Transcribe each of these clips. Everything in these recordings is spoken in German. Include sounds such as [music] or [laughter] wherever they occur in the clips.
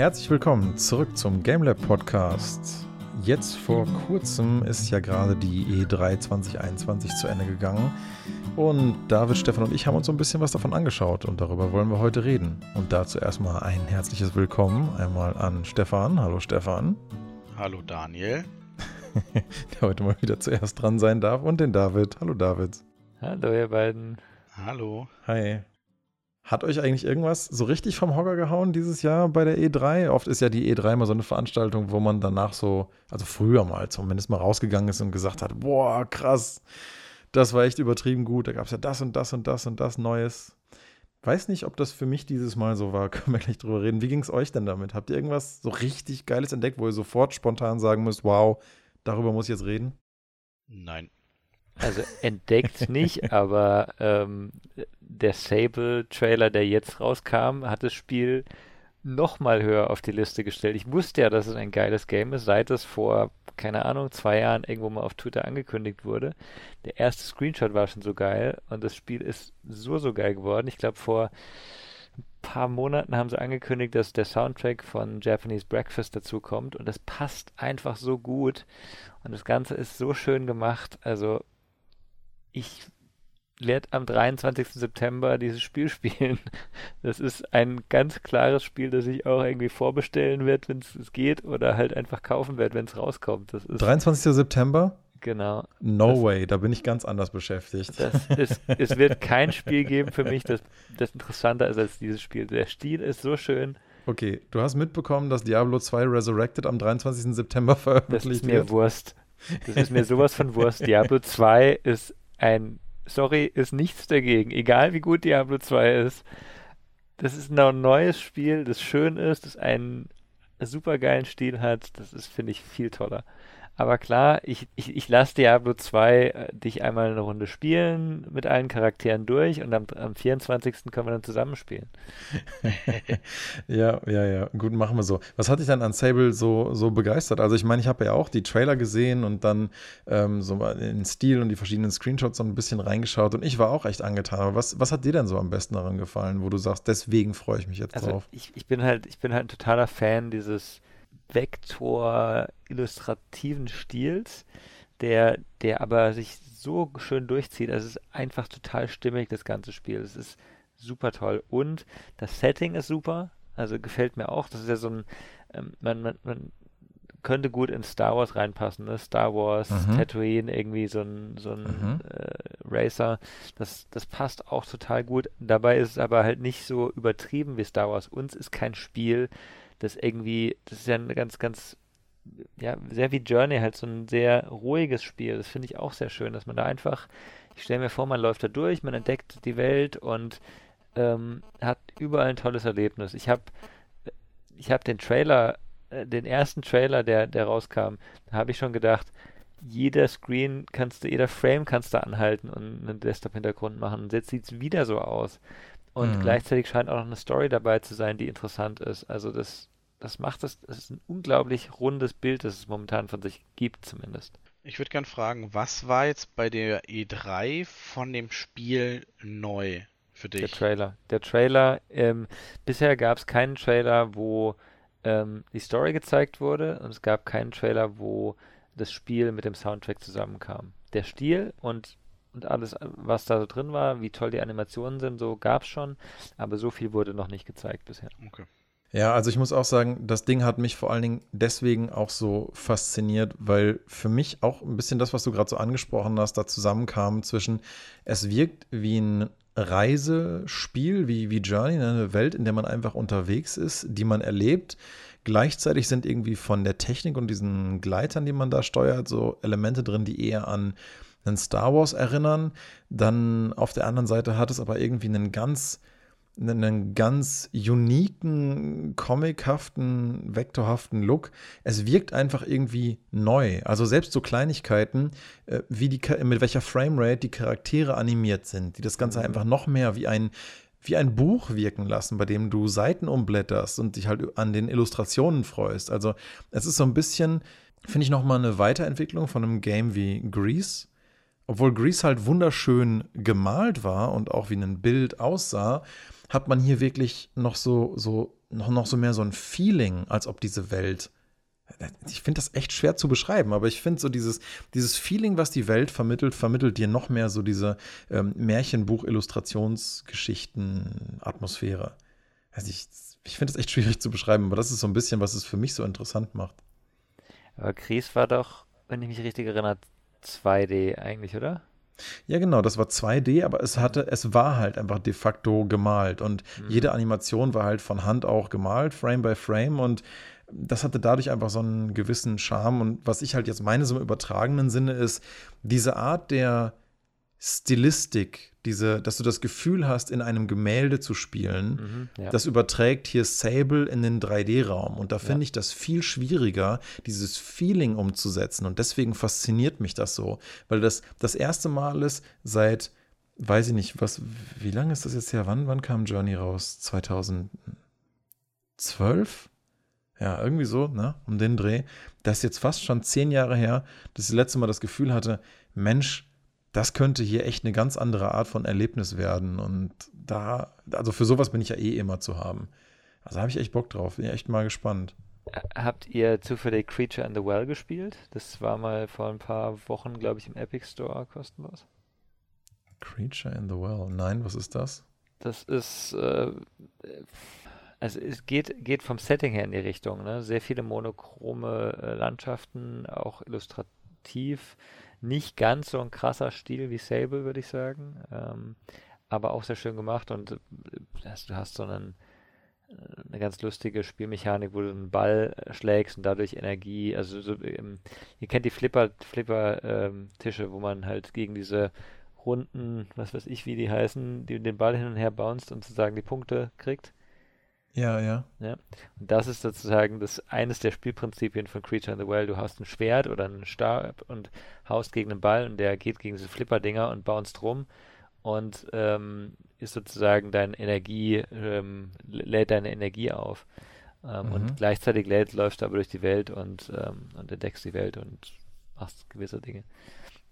Herzlich willkommen zurück zum GameLab Podcast. Jetzt vor kurzem ist ja gerade die E3 2021 zu Ende gegangen und David, Stefan und ich haben uns so ein bisschen was davon angeschaut und darüber wollen wir heute reden. Und dazu erstmal ein herzliches Willkommen einmal an Stefan. Hallo Stefan. Hallo Daniel. [laughs] Der heute mal wieder zuerst dran sein darf und den David. Hallo David. Hallo ihr beiden. Hallo. Hi. Hat euch eigentlich irgendwas so richtig vom Hocker gehauen dieses Jahr bei der E3? Oft ist ja die E3 mal so eine Veranstaltung, wo man danach so, also früher mal zumindest mal rausgegangen ist und gesagt hat, boah, krass, das war echt übertrieben gut, da gab es ja das und das und das und das Neues. Weiß nicht, ob das für mich dieses Mal so war, [laughs] können wir gleich drüber reden. Wie ging es euch denn damit? Habt ihr irgendwas so richtig Geiles entdeckt, wo ihr sofort spontan sagen müsst, wow, darüber muss ich jetzt reden? Nein. Also entdeckt nicht, [laughs] aber ähm, der Sable-Trailer, der jetzt rauskam, hat das Spiel noch mal höher auf die Liste gestellt. Ich wusste ja, dass es ein geiles Game ist, seit es vor, keine Ahnung, zwei Jahren irgendwo mal auf Twitter angekündigt wurde. Der erste Screenshot war schon so geil und das Spiel ist so, so geil geworden. Ich glaube, vor ein paar Monaten haben sie angekündigt, dass der Soundtrack von Japanese Breakfast dazu kommt und das passt einfach so gut und das Ganze ist so schön gemacht. Also ich werde am 23. September dieses Spiel spielen. [laughs] Das ist ein ganz klares Spiel, das ich auch irgendwie vorbestellen werde, wenn es geht, oder halt einfach kaufen werde, wenn es rauskommt. Das ist 23. September? Genau. No das, way, da bin ich ganz anders beschäftigt. Ist, es wird kein Spiel geben für mich, das, das interessanter ist als dieses Spiel. Der Stil ist so schön. Okay, du hast mitbekommen, dass Diablo 2 Resurrected am 23. September veröffentlicht wird. Das ist mir wird. Wurst. Das ist mir sowas von Wurst. Diablo 2 ist ein sorry, ist nichts dagegen. Egal wie gut Diablo 2 ist. Das ist ein neues Spiel, das schön ist, das einen super geilen Stil hat. Das ist, finde ich, viel toller. Aber klar, ich, ich, ich lasse Diablo 2 äh, dich einmal eine Runde spielen mit allen Charakteren durch und am, am 24. können wir dann zusammenspielen. [laughs] ja, ja, ja. Gut, machen wir so. Was hat dich dann an Sable so, so begeistert? Also ich meine, ich habe ja auch die Trailer gesehen und dann ähm, so den Stil und die verschiedenen Screenshots so ein bisschen reingeschaut und ich war auch echt angetan. Aber was, was hat dir denn so am besten daran gefallen, wo du sagst, deswegen freue ich mich jetzt also drauf? Ich, ich bin halt, ich bin halt ein totaler Fan dieses Vektor-illustrativen Stils, der, der aber sich so schön durchzieht. Also es ist einfach total stimmig, das ganze Spiel. Es ist super toll. Und das Setting ist super. Also gefällt mir auch. Das ist ja so ein, ähm, man, man, man könnte gut in Star Wars reinpassen, ne? Star Wars, mhm. Tatooine, irgendwie so ein, so ein mhm. äh, Racer. Das, das passt auch total gut. Dabei ist es aber halt nicht so übertrieben wie Star Wars. Uns ist kein Spiel, das irgendwie, das ist ja ein ganz, ganz, ja, sehr wie Journey, halt so ein sehr ruhiges Spiel. Das finde ich auch sehr schön, dass man da einfach, ich stelle mir vor, man läuft da durch, man entdeckt die Welt und ähm, hat überall ein tolles Erlebnis. Ich habe ich hab den Trailer, äh, den ersten Trailer, der, der rauskam, da habe ich schon gedacht, jeder Screen kannst du, jeder Frame kannst du anhalten und einen Desktop-Hintergrund machen. Und jetzt sieht es wieder so aus. Und mhm. gleichzeitig scheint auch noch eine Story dabei zu sein, die interessant ist. Also das, das macht es, das ist ein unglaublich rundes Bild, das es momentan von sich gibt zumindest. Ich würde gerne fragen, was war jetzt bei der E3 von dem Spiel neu für dich? Der Trailer. Der Trailer, ähm, bisher gab es keinen Trailer, wo ähm, die Story gezeigt wurde und es gab keinen Trailer, wo das Spiel mit dem Soundtrack zusammenkam. Der Stil und und alles, was da so drin war, wie toll die Animationen sind, so gab es schon, aber so viel wurde noch nicht gezeigt bisher. Okay. Ja, also ich muss auch sagen, das Ding hat mich vor allen Dingen deswegen auch so fasziniert, weil für mich auch ein bisschen das, was du gerade so angesprochen hast, da zusammenkam zwischen, es wirkt wie ein Reisespiel, wie, wie Journey, ne, eine Welt, in der man einfach unterwegs ist, die man erlebt. Gleichzeitig sind irgendwie von der Technik und diesen Gleitern, die man da steuert, so Elemente drin, die eher an an Star Wars erinnern. Dann auf der anderen Seite hat es aber irgendwie einen ganz, einen ganz uniken, comichaften, vektorhaften Look. Es wirkt einfach irgendwie neu. Also selbst so Kleinigkeiten, äh, wie die, mit welcher Framerate die Charaktere animiert sind, die das Ganze mhm. einfach noch mehr wie ein wie ein Buch wirken lassen, bei dem du Seiten umblätterst und dich halt an den Illustrationen freust. Also es ist so ein bisschen, finde ich, noch mal eine Weiterentwicklung von einem Game wie Grease, obwohl Grease halt wunderschön gemalt war und auch wie ein Bild aussah, hat man hier wirklich noch so, so noch, noch so mehr so ein Feeling, als ob diese Welt ich finde das echt schwer zu beschreiben, aber ich finde so dieses, dieses Feeling, was die Welt vermittelt, vermittelt dir noch mehr so diese ähm, Märchenbuch-Illustrationsgeschichten-Atmosphäre. Also ich, ich finde es echt schwierig zu beschreiben, aber das ist so ein bisschen, was es für mich so interessant macht. Aber Gries war doch, wenn ich mich richtig erinnere, 2D eigentlich, oder? Ja, genau, das war 2D, aber es hatte, es war halt einfach de facto gemalt und mhm. jede Animation war halt von Hand auch gemalt, Frame by Frame und das hatte dadurch einfach so einen gewissen Charme. Und was ich halt jetzt meine, so im übertragenen Sinne ist, diese Art der Stilistik, diese, dass du das Gefühl hast, in einem Gemälde zu spielen, mhm, ja. das überträgt hier Sable in den 3D-Raum. Und da finde ja. ich das viel schwieriger, dieses Feeling umzusetzen. Und deswegen fasziniert mich das so, weil das das erste Mal ist seit, weiß ich nicht, was, wie lange ist das jetzt her? Wann, wann kam Journey raus? 2012? Ja, irgendwie so, ne, um den Dreh. Das ist jetzt fast schon zehn Jahre her, dass ich das letzte Mal das Gefühl hatte, Mensch, das könnte hier echt eine ganz andere Art von Erlebnis werden. Und da, also für sowas bin ich ja eh immer zu haben. Also habe ich echt Bock drauf, bin ich echt mal gespannt. Habt ihr zufällig Creature in the Well gespielt? Das war mal vor ein paar Wochen, glaube ich, im Epic Store kostenlos. Creature in the Well? Nein, was ist das? Das ist äh, also es geht, geht vom Setting her in die Richtung. Ne? Sehr viele monochrome äh, Landschaften, auch illustrativ. Nicht ganz so ein krasser Stil wie Sable, würde ich sagen. Ähm, aber auch sehr schön gemacht und äh, du hast so einen, äh, eine ganz lustige Spielmechanik, wo du einen Ball äh, schlägst und dadurch Energie, also so, ähm, ihr kennt die Flipper, Flipper ähm, Tische, wo man halt gegen diese runden, was weiß ich, wie die heißen, die den Ball hin und her bounced und sozusagen die Punkte kriegt. Ja, ja. ja. Und das ist sozusagen das eines der Spielprinzipien von Creature in the Well. Du hast ein Schwert oder einen Stab und haust gegen einen Ball und der geht gegen diese Flipper-Dinger und bounced rum und ähm, ist sozusagen deine Energie, ähm, lädt deine Energie auf. Ähm, mhm. Und gleichzeitig lädt, läufst du aber durch die Welt und, ähm, und entdeckst die Welt und machst gewisse Dinge.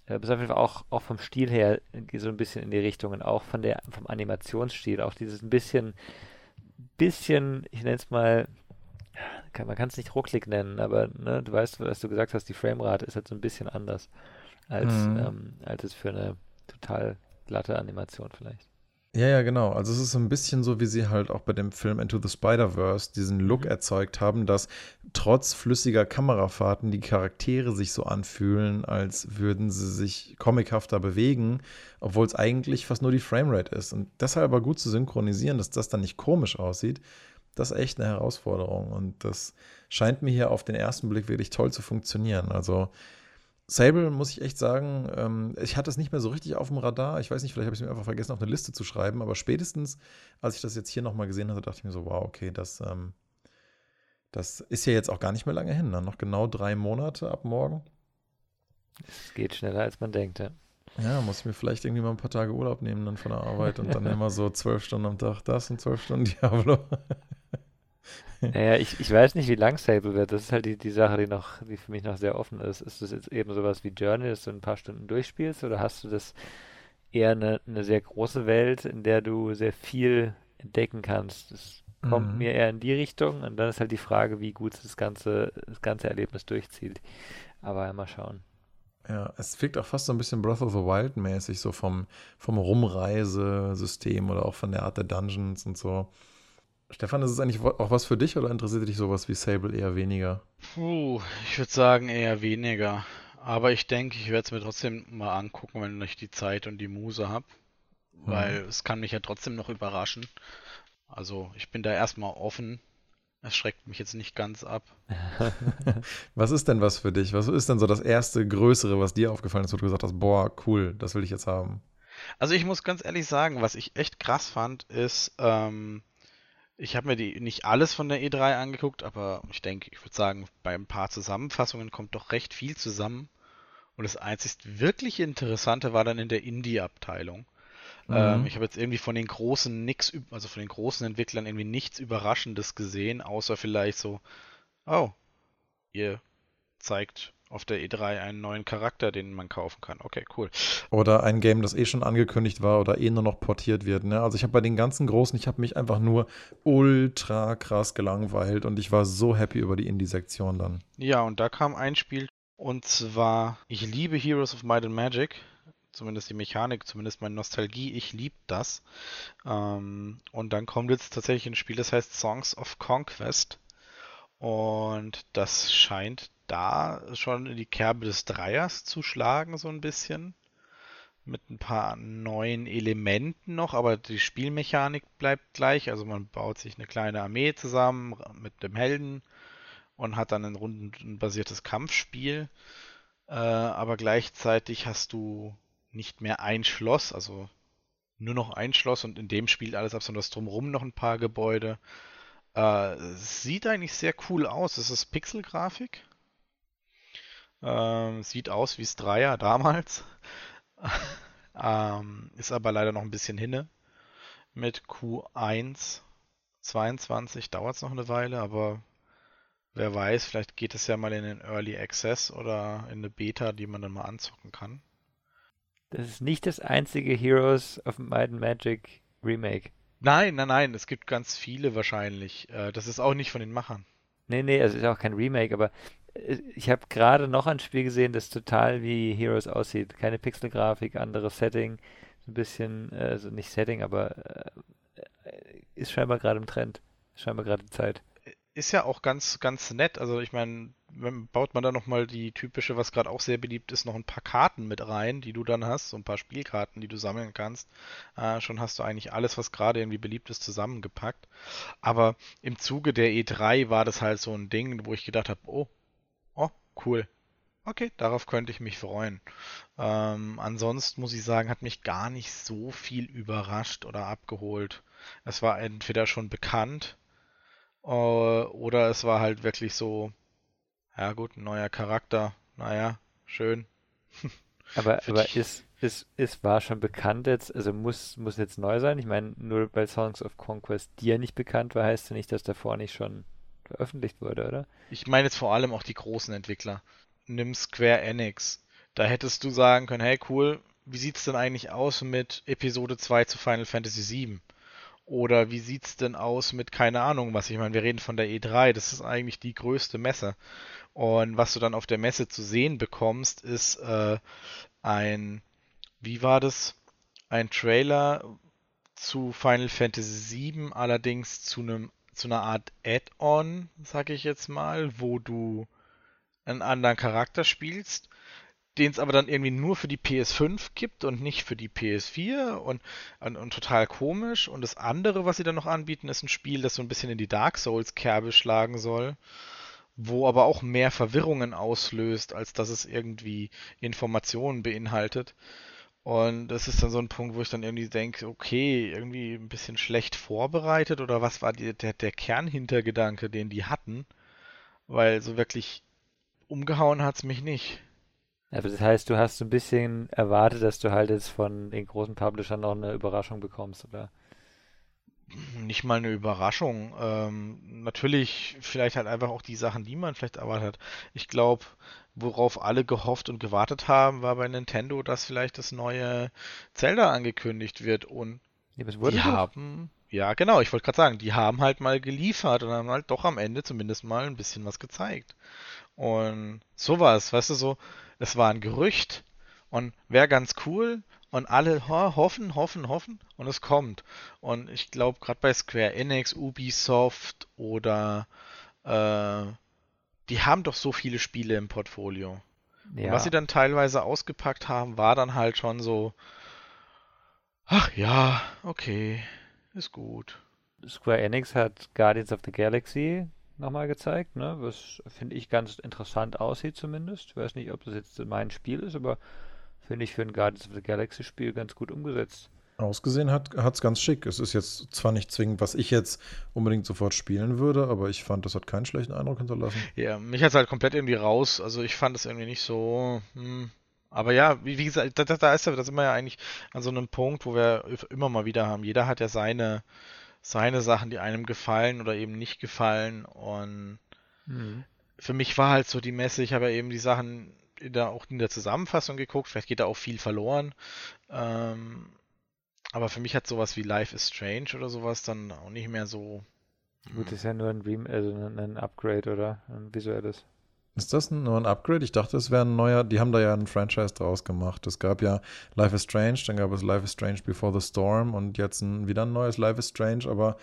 Äh, bis auf jeden Fall auch, auch vom Stil her so ein bisschen in die Richtung und auch von der, vom Animationsstil, auch dieses ein bisschen bisschen, ich nenne es mal, kann, man kann es nicht rucklig nennen, aber ne, du weißt, was du gesagt hast, die Framerate ist halt so ein bisschen anders als, mhm. ähm, als es für eine total glatte Animation vielleicht. Ja, ja, genau. Also es ist so ein bisschen so, wie sie halt auch bei dem Film Into the Spider-Verse diesen Look mhm. erzeugt haben, dass trotz flüssiger Kamerafahrten die Charaktere sich so anfühlen, als würden sie sich comichafter bewegen, obwohl es eigentlich fast nur die Framerate ist. Und deshalb aber gut zu synchronisieren, dass das dann nicht komisch aussieht, das ist echt eine Herausforderung. Und das scheint mir hier auf den ersten Blick wirklich toll zu funktionieren. Also Sable, muss ich echt sagen, ähm, ich hatte es nicht mehr so richtig auf dem Radar. Ich weiß nicht, vielleicht habe ich es mir einfach vergessen, auf eine Liste zu schreiben, aber spätestens, als ich das jetzt hier nochmal gesehen hatte, dachte ich mir so, wow, okay, das, ähm, das ist ja jetzt auch gar nicht mehr lange hin. Ne? Noch genau drei Monate ab morgen. Es geht schneller, als man denkt, ja. Ja, muss ich mir vielleicht irgendwie mal ein paar Tage Urlaub nehmen dann von der Arbeit und dann [laughs] immer so zwölf Stunden am Tag das und zwölf Stunden Diablo. Naja, ich, ich weiß nicht, wie lang Sable wird. Das ist halt die, die Sache, die noch, die für mich noch sehr offen ist. Ist das jetzt eben sowas wie Journey, dass du ein paar Stunden durchspielst, oder hast du das eher eine, eine sehr große Welt, in der du sehr viel entdecken kannst? Das kommt mhm. mir eher in die Richtung und dann ist halt die Frage, wie gut das ganze, das ganze Erlebnis durchzieht. Aber mal schauen. Ja, es wirkt auch fast so ein bisschen Breath of the Wild mäßig, so vom, vom Rumreisesystem oder auch von der Art der Dungeons und so. Stefan, ist es eigentlich auch was für dich oder interessiert dich sowas wie Sable eher weniger? Puh, ich würde sagen eher weniger. Aber ich denke, ich werde es mir trotzdem mal angucken, wenn ich die Zeit und die Muse habe. Hm. Weil es kann mich ja trotzdem noch überraschen. Also ich bin da erstmal offen. Es schreckt mich jetzt nicht ganz ab. [laughs] was ist denn was für dich? Was ist denn so das erste Größere, was dir aufgefallen ist, wo du gesagt hast, boah, cool, das will ich jetzt haben? Also ich muss ganz ehrlich sagen, was ich echt krass fand, ist, ähm, ich habe mir die nicht alles von der E3 angeguckt, aber ich denke, ich würde sagen, bei ein paar Zusammenfassungen kommt doch recht viel zusammen. Und das einzig wirklich Interessante war dann in der Indie-Abteilung. Mhm. Ähm, ich habe jetzt irgendwie von den großen nix, also von den großen Entwicklern irgendwie nichts Überraschendes gesehen, außer vielleicht so, oh, ihr zeigt auf der E3 einen neuen Charakter, den man kaufen kann. Okay, cool. Oder ein Game, das eh schon angekündigt war oder eh nur noch portiert wird. Ne? Also ich habe bei den ganzen Großen, ich habe mich einfach nur ultra krass gelangweilt und ich war so happy über die Indie-Sektion dann. Ja, und da kam ein Spiel und zwar, ich liebe Heroes of Might and Magic. Zumindest die Mechanik, zumindest meine Nostalgie, ich liebe das. Ähm, und dann kommt jetzt tatsächlich ein Spiel, das heißt Songs of Conquest. Und das scheint da schon in die Kerbe des Dreiers zu schlagen, so ein bisschen. Mit ein paar neuen Elementen noch, aber die Spielmechanik bleibt gleich. Also man baut sich eine kleine Armee zusammen mit dem Helden und hat dann ein rundenbasiertes Kampfspiel. Äh, aber gleichzeitig hast du nicht mehr ein Schloss, also nur noch ein Schloss und in dem spielt alles ab, sondern drumherum noch ein paar Gebäude. Äh, sieht eigentlich sehr cool aus. Es ist Pixelgrafik. Ähm, sieht aus wie das Dreier damals. [laughs] ähm, ist aber leider noch ein bisschen hinne. Mit Q1 22 dauert es noch eine Weile, aber wer weiß, vielleicht geht es ja mal in den Early Access oder in eine Beta, die man dann mal anzocken kann. Das ist nicht das einzige Heroes of Might and Magic Remake. Nein, nein, nein, es gibt ganz viele wahrscheinlich. Äh, das ist auch nicht von den Machern. Nee, nee, es ist auch kein Remake, aber äh, ich habe gerade noch ein Spiel gesehen, das total wie Heroes aussieht. Keine Pixelgrafik, anderes Setting, ein bisschen, also nicht Setting, aber ist scheinbar gerade im Trend. Scheinbar gerade Zeit ist ja auch ganz, ganz nett. Also ich meine, baut man da nochmal die typische, was gerade auch sehr beliebt ist, noch ein paar Karten mit rein, die du dann hast, so ein paar Spielkarten, die du sammeln kannst. Äh, schon hast du eigentlich alles, was gerade irgendwie beliebt ist, zusammengepackt. Aber im Zuge der E3 war das halt so ein Ding, wo ich gedacht habe, oh, oh, cool. Okay, darauf könnte ich mich freuen. Ähm, ansonsten muss ich sagen, hat mich gar nicht so viel überrascht oder abgeholt. Es war entweder schon bekannt, oder es war halt wirklich so, ja gut, ein neuer Charakter, naja, schön. [laughs] Aber, aber ist, ist, ist, war schon bekannt jetzt, also muss, muss jetzt neu sein? Ich meine, nur weil Songs of Conquest dir nicht bekannt war, heißt ja nicht, dass davor nicht schon veröffentlicht wurde, oder? Ich meine jetzt vor allem auch die großen Entwickler. Nimm Square Enix. Da hättest du sagen können, hey cool, wie sieht's denn eigentlich aus mit Episode 2 zu Final Fantasy VII? Oder wie sieht's denn aus mit, keine Ahnung, was ich meine, wir reden von der E3, das ist eigentlich die größte Messe. Und was du dann auf der Messe zu sehen bekommst, ist äh, ein, wie war das? Ein Trailer zu Final Fantasy VII, allerdings zu einem zu einer Art Add-on, sag ich jetzt mal, wo du einen anderen Charakter spielst den es aber dann irgendwie nur für die PS5 gibt und nicht für die PS4 und, und, und, total komisch. Und das andere, was sie dann noch anbieten, ist ein Spiel, das so ein bisschen in die Dark Souls-Kerbe schlagen soll, wo aber auch mehr Verwirrungen auslöst, als dass es irgendwie Informationen beinhaltet. Und das ist dann so ein Punkt, wo ich dann irgendwie denke, okay, irgendwie ein bisschen schlecht vorbereitet oder was war die, der, der Kernhintergedanke, den die hatten? Weil so wirklich umgehauen hat es mich nicht. Aber das heißt, du hast so ein bisschen erwartet, dass du halt jetzt von den großen Publishern noch eine Überraschung bekommst, oder? Nicht mal eine Überraschung. Ähm, natürlich vielleicht halt einfach auch die Sachen, die man vielleicht erwartet hat. Ich glaube, worauf alle gehofft und gewartet haben, war bei Nintendo, dass vielleicht das neue Zelda angekündigt wird und ja, die haben, ja genau, ich wollte gerade sagen, die haben halt mal geliefert und haben halt doch am Ende zumindest mal ein bisschen was gezeigt. Und sowas, weißt du, so, es war ein Gerücht und wäre ganz cool und alle ho hoffen, hoffen, hoffen und es kommt. Und ich glaube, gerade bei Square Enix, Ubisoft oder äh, die haben doch so viele Spiele im Portfolio. Ja. Was sie dann teilweise ausgepackt haben, war dann halt schon so, ach ja, okay, ist gut. Square Enix hat Guardians of the Galaxy nochmal gezeigt, ne? was finde ich ganz interessant aussieht zumindest. Ich weiß nicht, ob das jetzt mein Spiel ist, aber finde ich für ein Guardians of the Galaxy Spiel ganz gut umgesetzt. Ausgesehen hat es ganz schick. Es ist jetzt zwar nicht zwingend, was ich jetzt unbedingt sofort spielen würde, aber ich fand, das hat keinen schlechten Eindruck hinterlassen. Ja, mich hat es halt komplett irgendwie raus. Also ich fand es irgendwie nicht so. Hm. Aber ja, wie, wie gesagt, da, da, ist ja, da sind wir ja eigentlich an so einem Punkt, wo wir immer mal wieder haben. Jeder hat ja seine seine Sachen, die einem gefallen oder eben nicht gefallen. Und mhm. für mich war halt so die Messe, ich habe ja eben die Sachen in der, auch in der Zusammenfassung geguckt, vielleicht geht da auch viel verloren. Ähm, aber für mich hat sowas wie Life is Strange oder sowas dann auch nicht mehr so. Gut, das ist ja nur ein, Rem also ein Upgrade oder ein visuelles. Ist das nur ein Upgrade? Ich dachte, es wäre ein neuer. Die haben da ja ein Franchise draus gemacht. Es gab ja Life is Strange, dann gab es Life is Strange Before the Storm und jetzt ein, wieder ein neues Life is Strange. Aber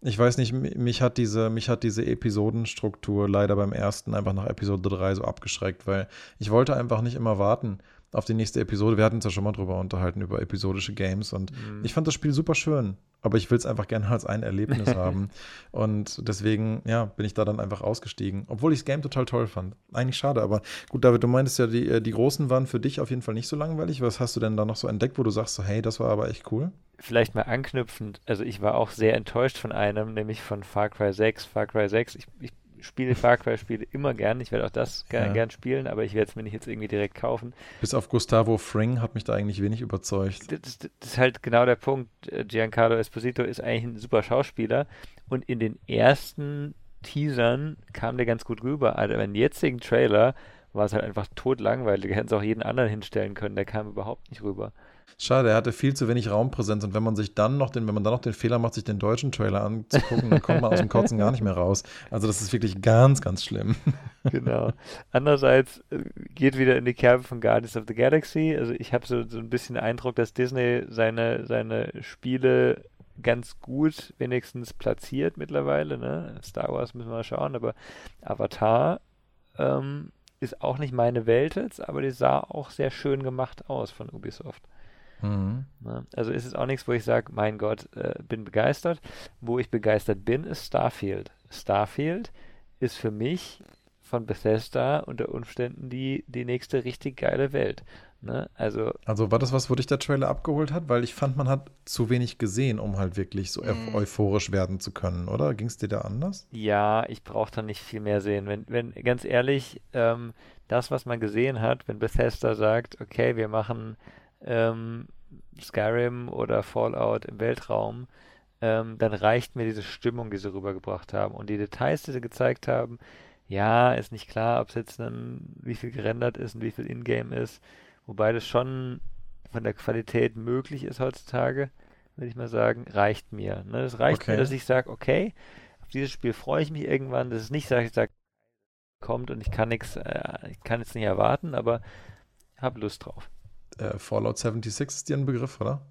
ich weiß nicht, mich hat diese, mich hat diese Episodenstruktur leider beim ersten einfach nach Episode 3 so abgeschreckt, weil ich wollte einfach nicht immer warten auf die nächste Episode. Wir hatten uns ja schon mal drüber unterhalten, über episodische Games und mhm. ich fand das Spiel super schön, aber ich will es einfach gerne als ein Erlebnis [laughs] haben. Und deswegen, ja, bin ich da dann einfach ausgestiegen, obwohl ich das Game total toll fand. Eigentlich schade, aber gut, David, du meintest ja, die, äh, die Großen waren für dich auf jeden Fall nicht so langweilig. Was hast du denn da noch so entdeckt, wo du sagst, so, hey, das war aber echt cool? Vielleicht mal anknüpfend, also ich war auch sehr enttäuscht von einem, nämlich von Far Cry 6. Far Cry 6, ich, ich spiele Far Cry-Spiele immer gern. Ich werde auch das gern, ja. gern spielen, aber ich werde es mir nicht jetzt irgendwie direkt kaufen. Bis auf Gustavo Fring hat mich da eigentlich wenig überzeugt. Das, das, das, ist halt genau der Punkt. Giancarlo Esposito ist eigentlich ein super Schauspieler und in den ersten Teasern kam der ganz gut rüber. Aber im jetzigen Trailer war es halt einfach totlangweilig. [laughs] Hätten sie auch jeden anderen hinstellen können. Der kam überhaupt nicht rüber. Schade, er hatte viel zu wenig Raumpräsenz und wenn man sich dann noch den, wenn man dann noch den Fehler macht, sich den deutschen Trailer anzugucken, dann kommt man aus dem Kotzen gar nicht mehr raus. Also das ist wirklich ganz, ganz schlimm. Genau. Andererseits äh, geht wieder in die Kerbe von Guardians of the Galaxy. Also ich habe so, so ein bisschen den Eindruck, dass Disney seine, seine Spiele ganz gut wenigstens platziert mittlerweile. Ne? Star Wars müssen wir mal schauen, aber Avatar ähm, ist auch nicht meine Welt jetzt, aber die sah auch sehr schön gemacht aus von Ubisoft. Mhm. Also ist es auch nichts, wo ich sage, mein Gott, äh, bin begeistert. Wo ich begeistert bin, ist Starfield. Starfield ist für mich von Bethesda unter Umständen die, die nächste richtig geile Welt. Ne? Also, also war das was, wo dich der Trailer abgeholt hat? Weil ich fand, man hat zu wenig gesehen, um halt wirklich so mm. euphorisch werden zu können, oder? Ging es dir da anders? Ja, ich brauche da nicht viel mehr sehen. Wenn, wenn ganz ehrlich, ähm, das, was man gesehen hat, wenn Bethesda sagt, okay, wir machen ähm, Skyrim oder Fallout im Weltraum, ähm, dann reicht mir diese Stimmung, die sie rübergebracht haben. Und die Details, die sie gezeigt haben, ja, ist nicht klar, ob es jetzt dann, wie viel gerendert ist und wie viel Ingame ist. Wobei das schon von der Qualität möglich ist heutzutage, würde ich mal sagen, reicht mir. Ne? Das reicht okay. mir, dass ich sage, okay, auf dieses Spiel freue ich mich irgendwann. Das ist nicht, dass ich sage, kommt und ich kann nichts, äh, ich kann jetzt nicht erwarten, aber habe Lust drauf äh, Fallout 76 ist dir ein Begriff, oder?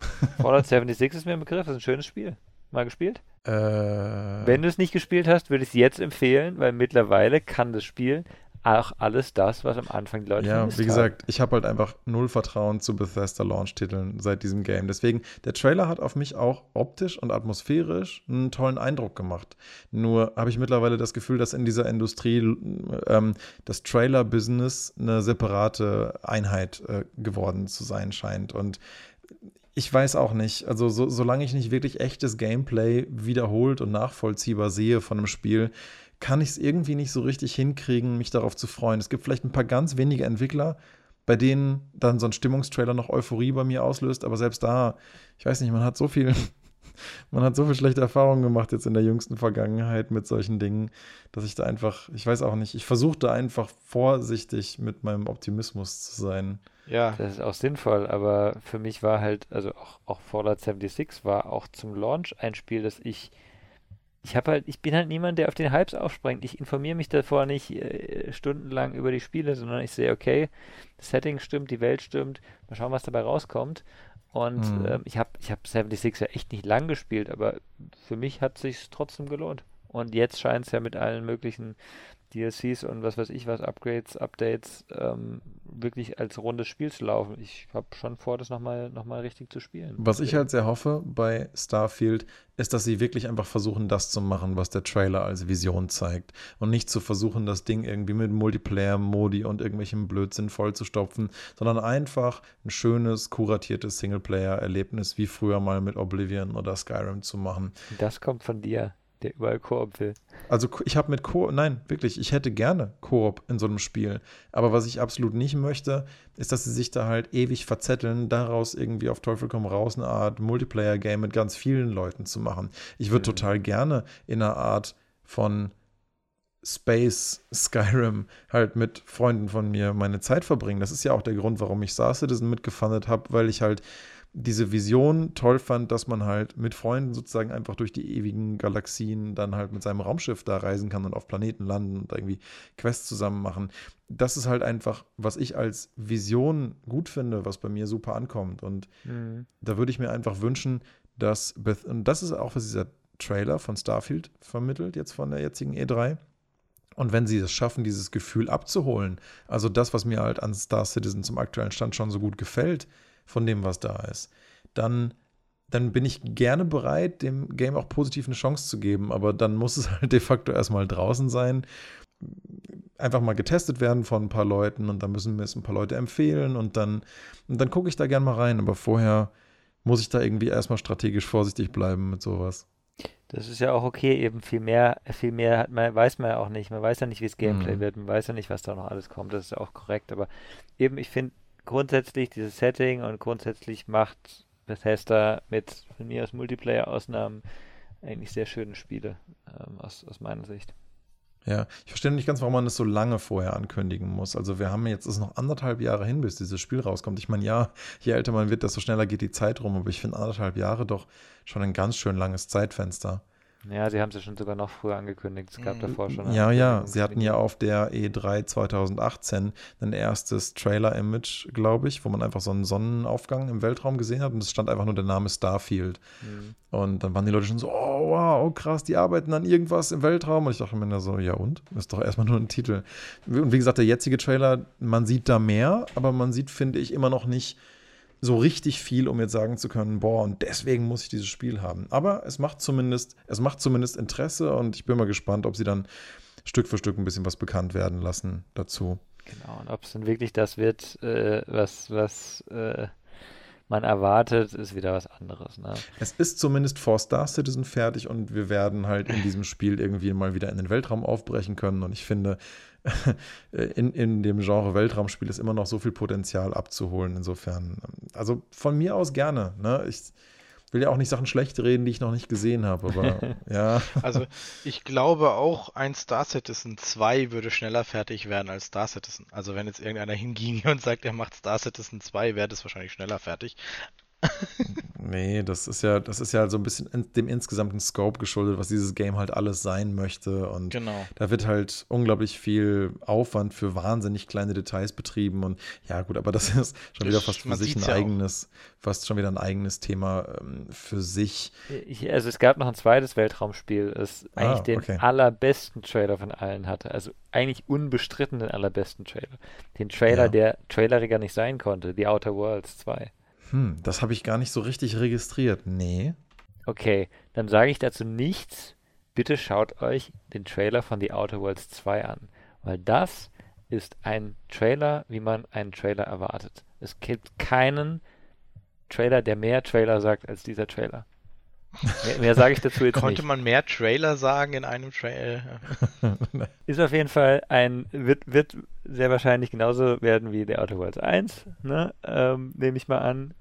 [laughs] Fallout 76 ist mir ein Begriff, das ist ein schönes Spiel. Mal gespielt? Äh, Wenn du es nicht gespielt hast, würde ich es jetzt empfehlen, weil mittlerweile kann das Spiel auch alles das, was am Anfang die Leute Ja, wie gesagt, ich habe halt einfach null Vertrauen zu Bethesda Launch-Titeln seit diesem Game. Deswegen, der Trailer hat auf mich auch optisch und atmosphärisch einen tollen Eindruck gemacht. Nur habe ich mittlerweile das Gefühl, dass in dieser Industrie ähm, das Trailer-Business eine separate Einheit äh, geworden zu sein scheint. Und ich weiß auch nicht. Also, so, solange ich nicht wirklich echtes Gameplay wiederholt und nachvollziehbar sehe von einem Spiel, kann ich es irgendwie nicht so richtig hinkriegen, mich darauf zu freuen. Es gibt vielleicht ein paar ganz wenige Entwickler, bei denen dann so ein Stimmungstrailer noch Euphorie bei mir auslöst, aber selbst da, ich weiß nicht, man hat so viel, [laughs] man hat so viel schlechte Erfahrungen gemacht jetzt in der jüngsten Vergangenheit mit solchen Dingen, dass ich da einfach, ich weiß auch nicht, ich versuche da einfach vorsichtig mit meinem Optimismus zu sein. Ja. Das ist auch sinnvoll, aber für mich war halt, also auch, auch Fallout 76 war auch zum Launch ein Spiel, das ich ich habe halt, ich bin halt niemand, der auf den Hypes aufspringt. Ich informiere mich davor nicht äh, stundenlang über die Spiele, sondern ich sehe, okay, das Setting stimmt, die Welt stimmt, mal schauen, was dabei rauskommt. Und mhm. ähm, ich habe ich hab 76 ja echt nicht lang gespielt, aber für mich hat es sich trotzdem gelohnt. Und jetzt scheint es ja mit allen möglichen DLCs und was weiß ich was, Upgrades, Updates, ähm, wirklich als rundes Spiel zu laufen. Ich habe schon vor, das nochmal noch mal richtig zu spielen. Was ich halt sehr hoffe bei Starfield, ist, dass sie wirklich einfach versuchen, das zu machen, was der Trailer als Vision zeigt. Und nicht zu versuchen, das Ding irgendwie mit Multiplayer-Modi und irgendwelchem Blödsinn vollzustopfen, sondern einfach ein schönes, kuratiertes Singleplayer-Erlebnis wie früher mal mit Oblivion oder Skyrim zu machen. Das kommt von dir der überall Koop will. Also ich habe mit Koop, nein, wirklich, ich hätte gerne Koop in so einem Spiel. Aber was ich absolut nicht möchte, ist, dass sie sich da halt ewig verzetteln, daraus irgendwie auf Teufel komm raus eine Art Multiplayer-Game mit ganz vielen Leuten zu machen. Ich würde mhm. total gerne in einer Art von Space Skyrim halt mit Freunden von mir meine Zeit verbringen. Das ist ja auch der Grund, warum ich Star Citizen mitgefandet habe, weil ich halt diese Vision toll fand, dass man halt mit Freunden sozusagen einfach durch die ewigen Galaxien dann halt mit seinem Raumschiff da reisen kann und auf Planeten landen und irgendwie Quests zusammen machen. Das ist halt einfach, was ich als Vision gut finde, was bei mir super ankommt. Und mhm. da würde ich mir einfach wünschen, dass Beth, und das ist auch, was dieser Trailer von Starfield vermittelt, jetzt von der jetzigen E3. Und wenn sie es schaffen, dieses Gefühl abzuholen, also das, was mir halt an Star Citizen zum aktuellen Stand schon so gut gefällt, von dem, was da ist, dann, dann bin ich gerne bereit, dem Game auch positiv eine Chance zu geben. Aber dann muss es halt de facto erstmal draußen sein, einfach mal getestet werden von ein paar Leuten und dann müssen mir es ein paar Leute empfehlen und dann, und dann gucke ich da gerne mal rein. Aber vorher muss ich da irgendwie erstmal strategisch vorsichtig bleiben mit sowas. Das ist ja auch okay, eben viel mehr, viel mehr hat man, weiß man ja auch nicht. Man weiß ja nicht, wie es Gameplay mhm. wird, man weiß ja nicht, was da noch alles kommt, das ist auch korrekt. Aber eben, ich finde grundsätzlich dieses Setting und grundsätzlich macht Bethesda mit von mir aus Multiplayer-Ausnahmen eigentlich sehr schöne Spiele, ähm, aus, aus meiner Sicht. Ja, ich verstehe nicht ganz, warum man es so lange vorher ankündigen muss. Also wir haben jetzt ist noch anderthalb Jahre hin, bis dieses Spiel rauskommt. Ich meine, ja, je älter man wird, desto schneller geht die Zeit rum, aber ich finde anderthalb Jahre doch schon ein ganz schön langes Zeitfenster. Ja, sie haben es ja schon sogar noch früher angekündigt. Es gab mhm. davor schon. Ja, ja. Sie hatten ja auf der E3 2018 ein erstes Trailer-Image, glaube ich, wo man einfach so einen Sonnenaufgang im Weltraum gesehen hat und es stand einfach nur der Name Starfield. Mhm. Und dann waren die Leute schon so, oh wow, oh krass, die arbeiten an irgendwas im Weltraum. Und ich dachte mir so, ja und? Ist doch erstmal nur ein Titel. Und wie gesagt, der jetzige Trailer, man sieht da mehr, aber man sieht, finde ich, immer noch nicht so richtig viel, um jetzt sagen zu können, boah, und deswegen muss ich dieses Spiel haben. Aber es macht zumindest, es macht zumindest Interesse und ich bin mal gespannt, ob sie dann Stück für Stück ein bisschen was bekannt werden lassen dazu. Genau, und ob es dann wirklich das wird, äh, was, was äh, man erwartet, ist wieder was anderes. Ne? Es ist zumindest vor Star Citizen fertig und wir werden halt in diesem Spiel irgendwie mal wieder in den Weltraum aufbrechen können. Und ich finde, [laughs] in, in dem Genre Weltraumspiel ist immer noch so viel Potenzial abzuholen. Insofern, also von mir aus gerne. Ne? Ich will ja auch nicht Sachen schlecht reden, die ich noch nicht gesehen habe, aber [laughs] ja. Also ich glaube auch, ein Star Citizen 2 würde schneller fertig werden als Star Citizen. Also wenn jetzt irgendeiner hinginge und sagt, er macht Star Citizen 2, wäre das wahrscheinlich schneller fertig. Nee, das ist ja, das ist ja so ein bisschen dem insgesamten Scope geschuldet, was dieses Game halt alles sein möchte. Und genau. da wird halt unglaublich viel Aufwand für wahnsinnig kleine Details betrieben. Und ja, gut, aber das ist schon das, wieder fast für sich ein ja eigenes, auch. fast schon wieder ein eigenes Thema ähm, für sich. Ich, also es gab noch ein zweites Weltraumspiel, das ah, eigentlich den okay. allerbesten Trailer von allen hatte. Also eigentlich unbestritten den allerbesten Trailer. Den Trailer, ja. der traileriger nicht sein konnte, The Outer Worlds 2. Hm, das habe ich gar nicht so richtig registriert. Nee. Okay, dann sage ich dazu nichts. Bitte schaut euch den Trailer von The Outer Worlds 2 an, weil das ist ein Trailer, wie man einen Trailer erwartet. Es gibt keinen Trailer, der mehr Trailer sagt als dieser Trailer. Mehr, mehr sage ich dazu jetzt Konnte nicht. Konnte man mehr Trailer sagen in einem Trailer? [laughs] ist auf jeden Fall ein, wird, wird sehr wahrscheinlich genauso werden wie The Outer Worlds 1, ne? Ähm, nehme ich mal an.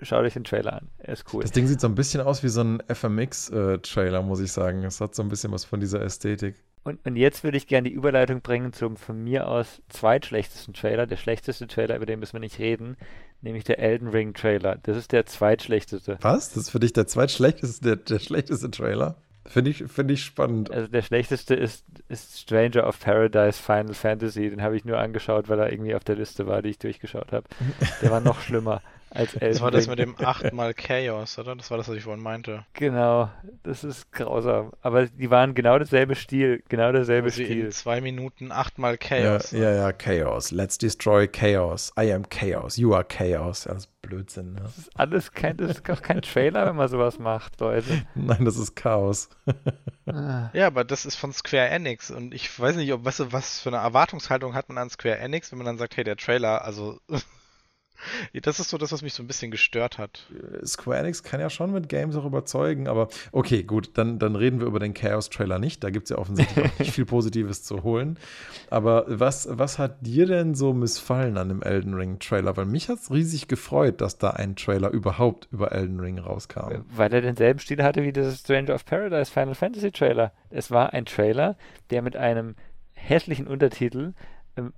Schaut euch den Trailer an. Er ist cool. Das Ding sieht so ein bisschen aus wie so ein FMX-Trailer, äh, muss ich sagen. Es hat so ein bisschen was von dieser Ästhetik. Und, und jetzt würde ich gerne die Überleitung bringen zum von mir aus zweitschlechtesten Trailer. Der schlechteste Trailer, über den müssen wir nicht reden, nämlich der Elden Ring Trailer. Das ist der zweitschlechteste. Was? Das ist für dich der zweitschlechteste, der, der schlechteste Trailer? Finde ich, find ich spannend. Also der schlechteste ist, ist Stranger of Paradise Final Fantasy. Den habe ich nur angeschaut, weil er irgendwie auf der Liste war, die ich durchgeschaut habe. Der war noch [laughs] schlimmer als Elden Das war das mit dem achtmal Chaos, oder? Das war das, was ich vorhin meinte. Genau, das ist grausam. Aber die waren genau dasselbe Stil, genau derselbe Sie Stil. In zwei Minuten achtmal Chaos. Ja, ja, ja, Chaos. Let's destroy Chaos. I am Chaos. You are Chaos. Ja, das ist Blödsinn. Ne? Das ist alles kein, das ist kein Trailer, wenn man sowas macht, Leute. Nein, das ist Chaos. Ah. ja, aber das ist von Square Enix und ich weiß nicht, ob, weißt du, was für eine Erwartungshaltung hat man an Square Enix, wenn man dann sagt, hey, der Trailer, also [laughs] Das ist so das, was mich so ein bisschen gestört hat. Äh, Square Enix kann ja schon mit Games auch überzeugen, aber okay, gut, dann, dann reden wir über den Chaos-Trailer nicht. Da gibt es ja offensichtlich auch nicht [laughs] viel Positives zu holen. Aber was, was hat dir denn so missfallen an dem Elden Ring-Trailer? Weil mich hat es riesig gefreut, dass da ein Trailer überhaupt über Elden Ring rauskam. Weil er denselben Stil hatte wie das Stranger of Paradise Final Fantasy Trailer. Es war ein Trailer, der mit einem hässlichen Untertitel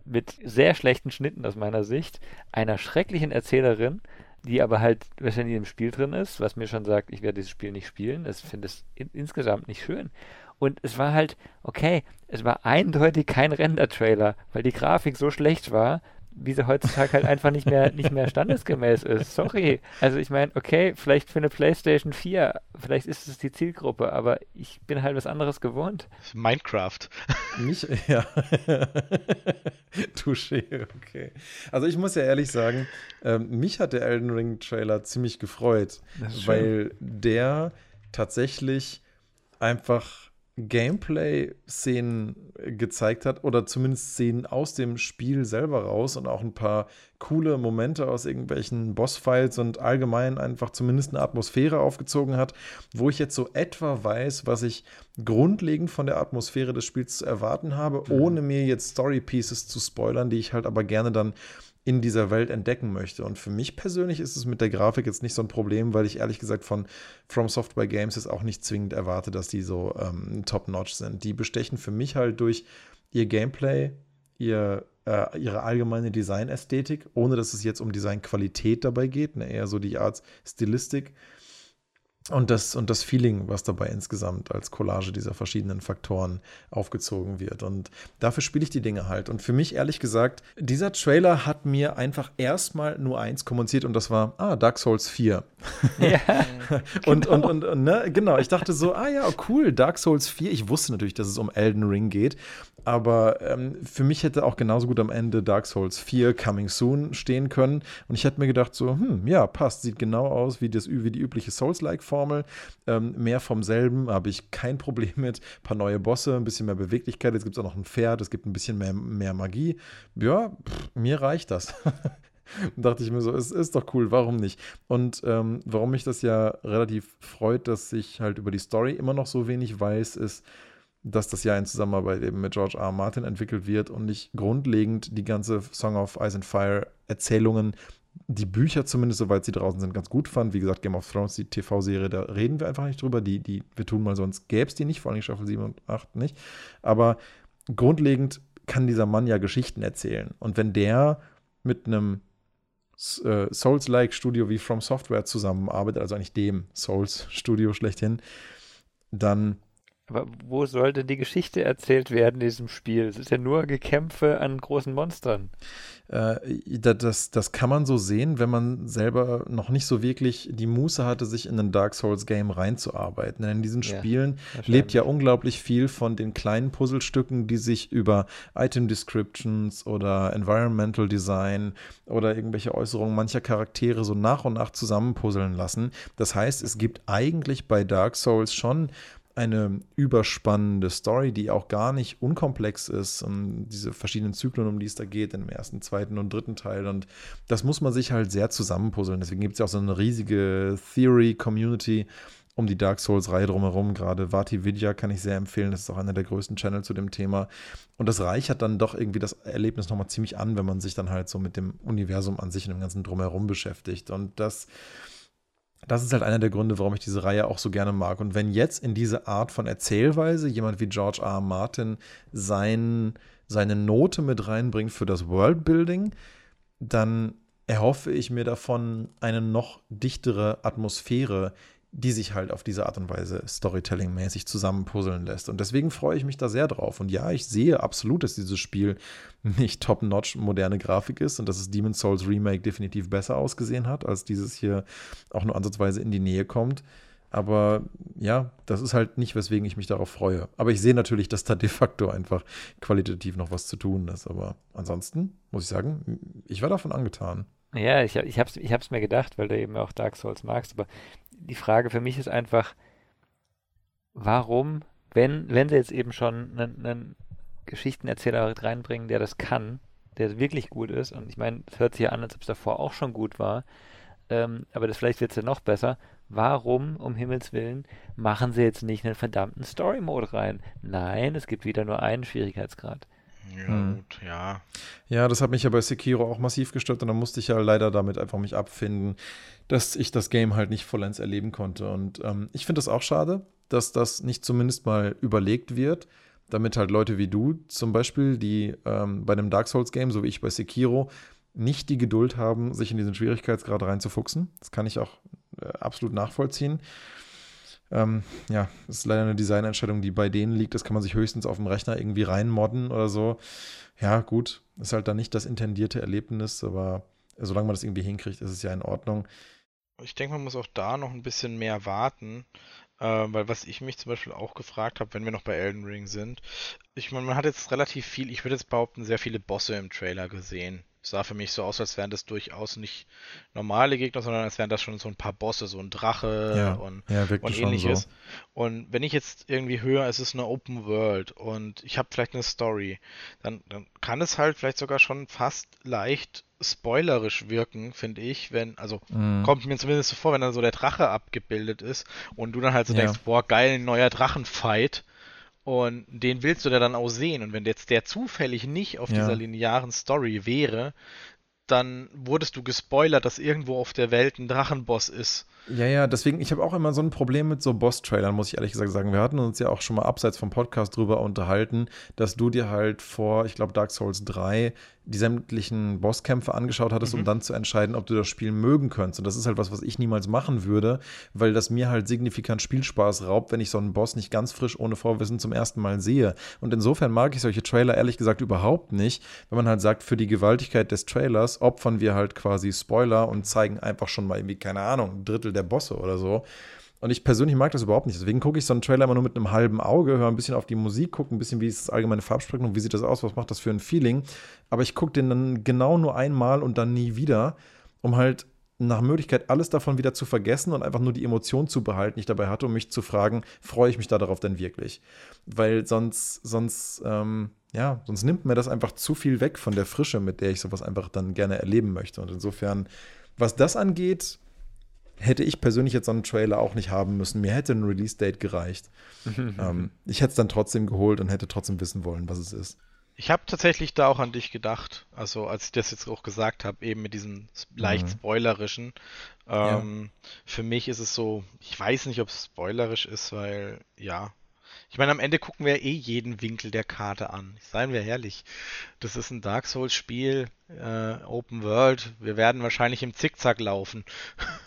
mit sehr schlechten Schnitten aus meiner Sicht, einer schrecklichen Erzählerin, die aber halt wahrscheinlich im Spiel drin ist, was mir schon sagt, ich werde dieses Spiel nicht spielen. Ich finde es in, insgesamt nicht schön. Und es war halt, okay, es war eindeutig kein Render-Trailer, weil die Grafik so schlecht war, wie sie heutzutage halt einfach nicht mehr, nicht mehr standesgemäß ist. Sorry. Also ich meine, okay, vielleicht für eine PlayStation 4, vielleicht ist es die Zielgruppe, aber ich bin halt was anderes gewohnt. Minecraft. Mich, [laughs] ja. [laughs] Touché, okay. Also ich muss ja ehrlich sagen, ähm, mich hat der Elden Ring Trailer ziemlich gefreut, weil der tatsächlich einfach Gameplay-Szenen gezeigt hat oder zumindest Szenen aus dem Spiel selber raus und auch ein paar coole Momente aus irgendwelchen Boss-Files und allgemein einfach zumindest eine Atmosphäre aufgezogen hat, wo ich jetzt so etwa weiß, was ich grundlegend von der Atmosphäre des Spiels zu erwarten habe, mhm. ohne mir jetzt Story-Pieces zu spoilern, die ich halt aber gerne dann in dieser Welt entdecken möchte. Und für mich persönlich ist es mit der Grafik jetzt nicht so ein Problem, weil ich ehrlich gesagt von From Software Games jetzt auch nicht zwingend erwarte, dass die so ähm, top-notch sind. Die bestechen für mich halt durch ihr Gameplay, ihr, äh, ihre allgemeine Designästhetik, ohne dass es jetzt um Designqualität dabei geht, ne, eher so die Art Stilistik und das, und das Feeling, was dabei insgesamt als Collage dieser verschiedenen Faktoren aufgezogen wird. Und dafür spiele ich die Dinge halt. Und für mich, ehrlich gesagt, dieser Trailer hat mir einfach erstmal nur eins kommuniziert und das war, ah, Dark Souls 4. Ja, [laughs] [laughs] und, genau. und, und, und, ne, genau, ich dachte so, ah ja, cool, Dark Souls 4. Ich wusste natürlich, dass es um Elden Ring geht, aber ähm, für mich hätte auch genauso gut am Ende Dark Souls 4 Coming Soon stehen können. Und ich hätte mir gedacht, so, hm, ja, passt, sieht genau aus wie, das, wie die übliche Souls-like-Formel. Ähm, mehr vom selben habe ich kein Problem mit. Ein paar neue Bosse, ein bisschen mehr Beweglichkeit. Jetzt gibt es auch noch ein Pferd, es gibt ein bisschen mehr, mehr Magie. Ja, pff, mir reicht das. [laughs] dachte ich mir so, es ist doch cool, warum nicht? Und ähm, warum mich das ja relativ freut, dass ich halt über die Story immer noch so wenig weiß, ist, dass das ja in Zusammenarbeit eben mit George R. R. Martin entwickelt wird und ich grundlegend die ganze Song of Ice and Fire Erzählungen, die Bücher zumindest, soweit sie draußen sind, ganz gut fand. Wie gesagt, Game of Thrones, die TV-Serie, da reden wir einfach nicht drüber. Die, die, wir tun mal sonst, gäbe es die nicht, vor allem Staffel 7 und 8 nicht. Aber grundlegend kann dieser Mann ja Geschichten erzählen. Und wenn der mit einem äh, Souls-like Studio wie From Software zusammenarbeitet, also eigentlich dem Souls-Studio schlechthin, dann aber wo sollte die Geschichte erzählt werden in diesem Spiel? Es ist ja nur Gekämpfe an großen Monstern. Äh, das, das kann man so sehen, wenn man selber noch nicht so wirklich die Muße hatte, sich in ein Dark Souls Game reinzuarbeiten. Denn in diesen ja, Spielen lebt ja unglaublich viel von den kleinen Puzzlestücken, die sich über Item Descriptions oder Environmental Design oder irgendwelche Äußerungen mancher Charaktere so nach und nach zusammenpuzzeln lassen. Das heißt, es gibt eigentlich bei Dark Souls schon eine überspannende Story, die auch gar nicht unkomplex ist. Und diese verschiedenen Zyklen, um die es da geht, im ersten, zweiten und dritten Teil. Und das muss man sich halt sehr zusammenpuzzeln. Deswegen gibt es ja auch so eine riesige Theory-Community um die Dark Souls-Reihe drumherum. Gerade Vati Vidya kann ich sehr empfehlen. Das ist auch einer der größten Channel zu dem Thema. Und das reichert dann doch irgendwie das Erlebnis nochmal ziemlich an, wenn man sich dann halt so mit dem Universum an sich und dem ganzen Drumherum beschäftigt. Und das das ist halt einer der Gründe, warum ich diese Reihe auch so gerne mag. Und wenn jetzt in diese Art von Erzählweise jemand wie George R. R. Martin sein, seine Note mit reinbringt für das Worldbuilding, dann erhoffe ich mir davon eine noch dichtere Atmosphäre, die sich halt auf diese Art und Weise Storytelling-mäßig zusammenpuzzeln lässt. Und deswegen freue ich mich da sehr drauf. Und ja, ich sehe absolut, dass dieses Spiel nicht top-notch moderne Grafik ist und dass es Demon's Souls Remake definitiv besser ausgesehen hat, als dieses hier auch nur ansatzweise in die Nähe kommt. Aber ja, das ist halt nicht, weswegen ich mich darauf freue. Aber ich sehe natürlich, dass da de facto einfach qualitativ noch was zu tun ist. Aber ansonsten muss ich sagen, ich war davon angetan. Ja, ich, ich habe es ich mir gedacht, weil du eben auch Dark Souls magst. Aber die Frage für mich ist einfach, warum, wenn, wenn sie jetzt eben schon einen, einen Geschichtenerzähler reinbringen, der das kann, der wirklich gut ist. Und ich meine, es hört sich ja an, als ob es davor auch schon gut war. Ähm, aber das vielleicht wird es ja noch besser. Warum, um Himmels Willen, machen sie jetzt nicht einen verdammten Story-Mode rein? Nein, es gibt wieder nur einen Schwierigkeitsgrad. Ja, hm. gut, ja. Ja, das hat mich ja bei Sekiro auch massiv gestört und dann musste ich ja leider damit einfach mich abfinden, dass ich das Game halt nicht vollends erleben konnte. Und ähm, ich finde es auch schade, dass das nicht zumindest mal überlegt wird, damit halt Leute wie du zum Beispiel, die ähm, bei einem Dark Souls-Game, so wie ich bei Sekiro, nicht die Geduld haben, sich in diesen Schwierigkeitsgrad reinzufuchsen. Das kann ich auch äh, absolut nachvollziehen. Ähm, ja, das ist leider eine Designentscheidung, die bei denen liegt. Das kann man sich höchstens auf dem Rechner irgendwie reinmodden oder so. Ja, gut, ist halt dann nicht das intendierte Erlebnis, aber solange man das irgendwie hinkriegt, ist es ja in Ordnung. Ich denke, man muss auch da noch ein bisschen mehr warten, äh, weil was ich mich zum Beispiel auch gefragt habe, wenn wir noch bei Elden Ring sind, ich meine, man hat jetzt relativ viel, ich würde jetzt behaupten, sehr viele Bosse im Trailer gesehen. Es sah für mich so aus, als wären das durchaus nicht normale Gegner, sondern als wären das schon so ein paar Bosse, so ein Drache ja, und, ja, und ähnliches. So. Und wenn ich jetzt irgendwie höre, es ist eine Open World und ich habe vielleicht eine Story, dann, dann kann es halt vielleicht sogar schon fast leicht spoilerisch wirken, finde ich, wenn, also mm. kommt mir zumindest so vor, wenn dann so der Drache abgebildet ist und du dann halt so ja. denkst, boah, geil, ein neuer Drachenfight und den willst du da dann auch sehen. Und wenn jetzt der zufällig nicht auf ja. dieser linearen Story wäre, dann wurdest du gespoilert, dass irgendwo auf der Welt ein Drachenboss ist. Ja, ja, deswegen, ich habe auch immer so ein Problem mit so Boss-Trailern, muss ich ehrlich gesagt sagen. Wir hatten uns ja auch schon mal abseits vom Podcast drüber unterhalten, dass du dir halt vor, ich glaube, Dark Souls 3 die sämtlichen Bosskämpfe angeschaut hattest, mhm. um dann zu entscheiden, ob du das Spiel mögen könntest. Und das ist halt was, was ich niemals machen würde, weil das mir halt signifikant Spielspaß raubt, wenn ich so einen Boss nicht ganz frisch ohne Vorwissen zum ersten Mal sehe. Und insofern mag ich solche Trailer ehrlich gesagt überhaupt nicht, wenn man halt sagt, für die Gewaltigkeit des Trailers opfern wir halt quasi Spoiler und zeigen einfach schon mal irgendwie, keine Ahnung, ein Drittel der Bosse oder so. Und ich persönlich mag das überhaupt nicht. Deswegen gucke ich so einen Trailer immer nur mit einem halben Auge, höre ein bisschen auf die Musik, gucke ein bisschen, wie ist das allgemeine Farbspektrum, wie sieht das aus, was macht das für ein Feeling. Aber ich gucke den dann genau nur einmal und dann nie wieder, um halt nach Möglichkeit alles davon wieder zu vergessen und einfach nur die Emotion zu behalten, die ich dabei hatte, um mich zu fragen, freue ich mich da darauf denn wirklich? Weil sonst, sonst, ähm, ja, sonst nimmt mir das einfach zu viel weg von der Frische, mit der ich sowas einfach dann gerne erleben möchte. Und insofern, was das angeht, hätte ich persönlich jetzt so einen Trailer auch nicht haben müssen. Mir hätte ein Release-Date gereicht. [laughs] ähm, ich hätte es dann trotzdem geholt und hätte trotzdem wissen wollen, was es ist. Ich habe tatsächlich da auch an dich gedacht, also als ich das jetzt auch gesagt habe, eben mit diesem leicht mhm. spoilerischen. Ähm, ja. Für mich ist es so, ich weiß nicht, ob es spoilerisch ist, weil ja, ich meine, am Ende gucken wir eh jeden Winkel der Karte an. Seien wir ehrlich. Das ist ein Dark Souls-Spiel, äh, Open World. Wir werden wahrscheinlich im Zickzack laufen.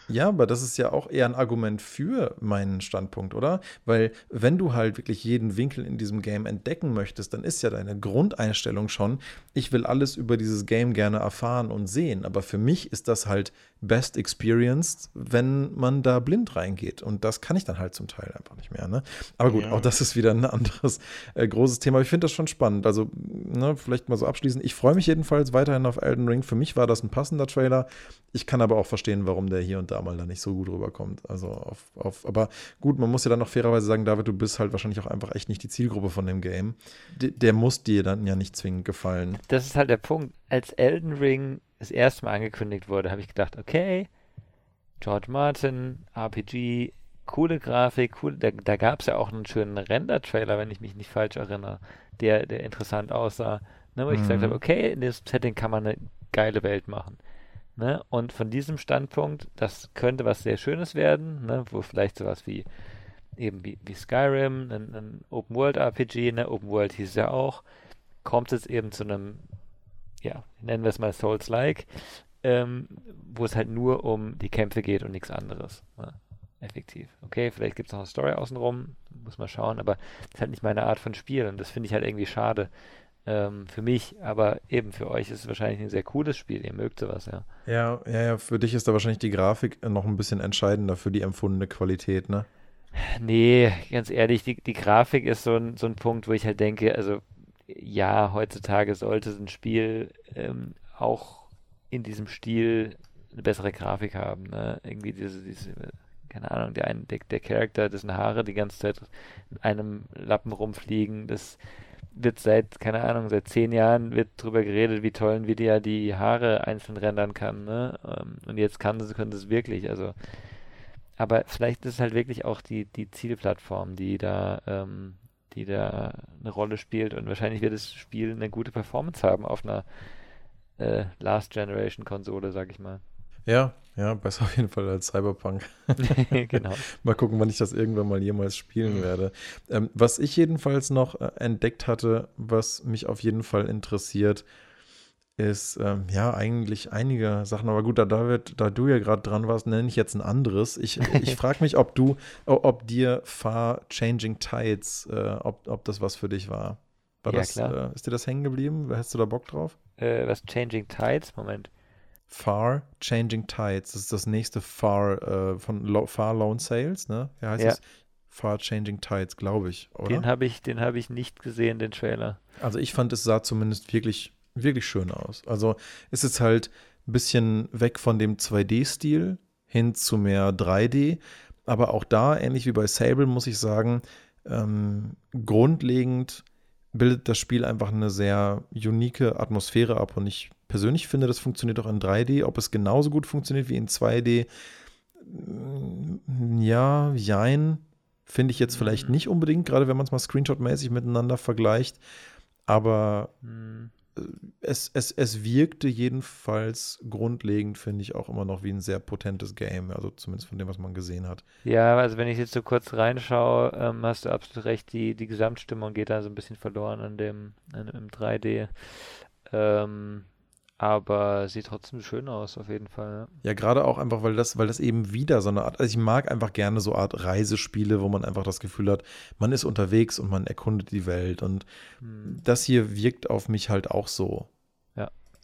Ja, aber das ist ja auch eher ein Argument für meinen Standpunkt, oder? Weil, wenn du halt wirklich jeden Winkel in diesem Game entdecken möchtest, dann ist ja deine Grundeinstellung schon, ich will alles über dieses Game gerne erfahren und sehen. Aber für mich ist das halt best experienced, wenn man da blind reingeht. Und das kann ich dann halt zum Teil einfach nicht mehr. Ne? Aber gut, ja. auch das ist wieder ein anderes äh, großes Thema. Ich finde das schon spannend. Also, ne, vielleicht mal so abschließend. Ich freue mich jedenfalls weiterhin auf Elden Ring. Für mich war das ein passender Trailer. Ich kann aber auch verstehen, warum der hier und da mal da nicht so gut rüberkommt. Also auf, auf, aber gut, man muss ja dann noch fairerweise sagen, David, du bist halt wahrscheinlich auch einfach echt nicht die Zielgruppe von dem Game. D der muss dir dann ja nicht zwingend gefallen. Das ist halt der Punkt. Als Elden Ring das erste Mal angekündigt wurde, habe ich gedacht, okay, George Martin, RPG, coole Grafik, cool, da, da gab es ja auch einen schönen Render-Trailer, wenn ich mich nicht falsch erinnere, der, der interessant aussah. Ne, wo ich gesagt habe, mhm. okay, in diesem Setting kann man eine geile Welt machen. Ne? Und von diesem Standpunkt, das könnte was sehr Schönes werden, ne? wo vielleicht sowas wie eben wie, wie Skyrim, ein, ein Open World RPG, ne? Open World hieß es ja auch, kommt es eben zu einem, ja, nennen wir es mal Souls-like, ähm, wo es halt nur um die Kämpfe geht und nichts anderes. Ne? Effektiv. Okay, vielleicht gibt es noch eine Story außenrum, muss man schauen, aber das ist halt nicht meine Art von Spiel und das finde ich halt irgendwie schade ähm, für mich, aber eben für euch ist es wahrscheinlich ein sehr cooles Spiel. Ihr mögt sowas, ja. Ja, ja, ja. Für dich ist da wahrscheinlich die Grafik noch ein bisschen entscheidender für die empfundene Qualität, ne? Nee, ganz ehrlich, die, die Grafik ist so ein, so ein Punkt, wo ich halt denke, also ja, heutzutage sollte ein Spiel ähm, auch in diesem Stil eine bessere Grafik haben. Ne? Irgendwie diese, diese, keine Ahnung, der, ein, der, der Charakter, dessen Haare die ganze Zeit in einem Lappen rumfliegen, das wird seit, keine Ahnung, seit zehn Jahren wird drüber geredet, wie toll Nvidia die Haare einzeln rendern kann, ne? Ähm, und jetzt kann sie, können sie es wirklich, also aber vielleicht ist es halt wirklich auch die, die Zielplattform, die da, ähm, die da eine Rolle spielt und wahrscheinlich wird das Spiel eine gute Performance haben auf einer äh, Last Generation Konsole, sag ich mal. Ja, ja, besser auf jeden Fall als Cyberpunk. [laughs] genau. mal gucken, wann ich das irgendwann mal jemals spielen werde. Ähm, was ich jedenfalls noch äh, entdeckt hatte, was mich auf jeden Fall interessiert, ist ähm, ja eigentlich einige Sachen. Aber gut, da, David, da du ja gerade dran warst, nenne ich jetzt ein anderes. Ich, ich [laughs] frage mich, ob du, ob dir Far Changing Tides, äh, ob, ob das was für dich war. War Ja, das, klar. äh, ist dir das hängen geblieben? Hast du da Bock drauf? Äh, was Changing Tides? Moment. Far Changing Tides. Das ist das nächste Far äh, von Lo Far Lone Sales, ne? Wie heißt Ja. es? Far Changing Tides, glaube ich, oder? Den habe ich, den habe ich nicht gesehen, den Trailer. Also ich fand, es sah zumindest wirklich, wirklich schön aus. Also es ist halt ein bisschen weg von dem 2D-Stil hin zu mehr 3D. Aber auch da, ähnlich wie bei Sable, muss ich sagen, ähm, grundlegend bildet das Spiel einfach eine sehr unique Atmosphäre ab. Und ich persönlich finde, das funktioniert auch in 3D. Ob es genauso gut funktioniert wie in 2D, mm, ja, jein. Finde ich jetzt vielleicht Mhm. nicht unbedingt, gerade wenn man es mal screenshot-mäßig miteinander vergleicht. Aber Hm. es, es, es wirkte jedenfalls grundlegend, finde ich, auch immer noch wie ein sehr potentes Game. Also zumindest von dem, was man gesehen hat. Ja, also wenn ich jetzt so kurz reinschaue, ähm, hast du absolut recht, die, die Gesamtstimmung geht da so ein bisschen verloren an dem, an, im 3D. Ähm, aber sieht trotzdem schön aus, auf jeden Fall. Ja, gerade auch einfach, weil das, weil das eben wieder so eine Art, also ich mag einfach gerne so Art Reisespiele, wo man einfach das Gefühl hat, man ist unterwegs und man erkundet die Welt. Und Ja. Hm, das hier wirkt auf mich halt auch so.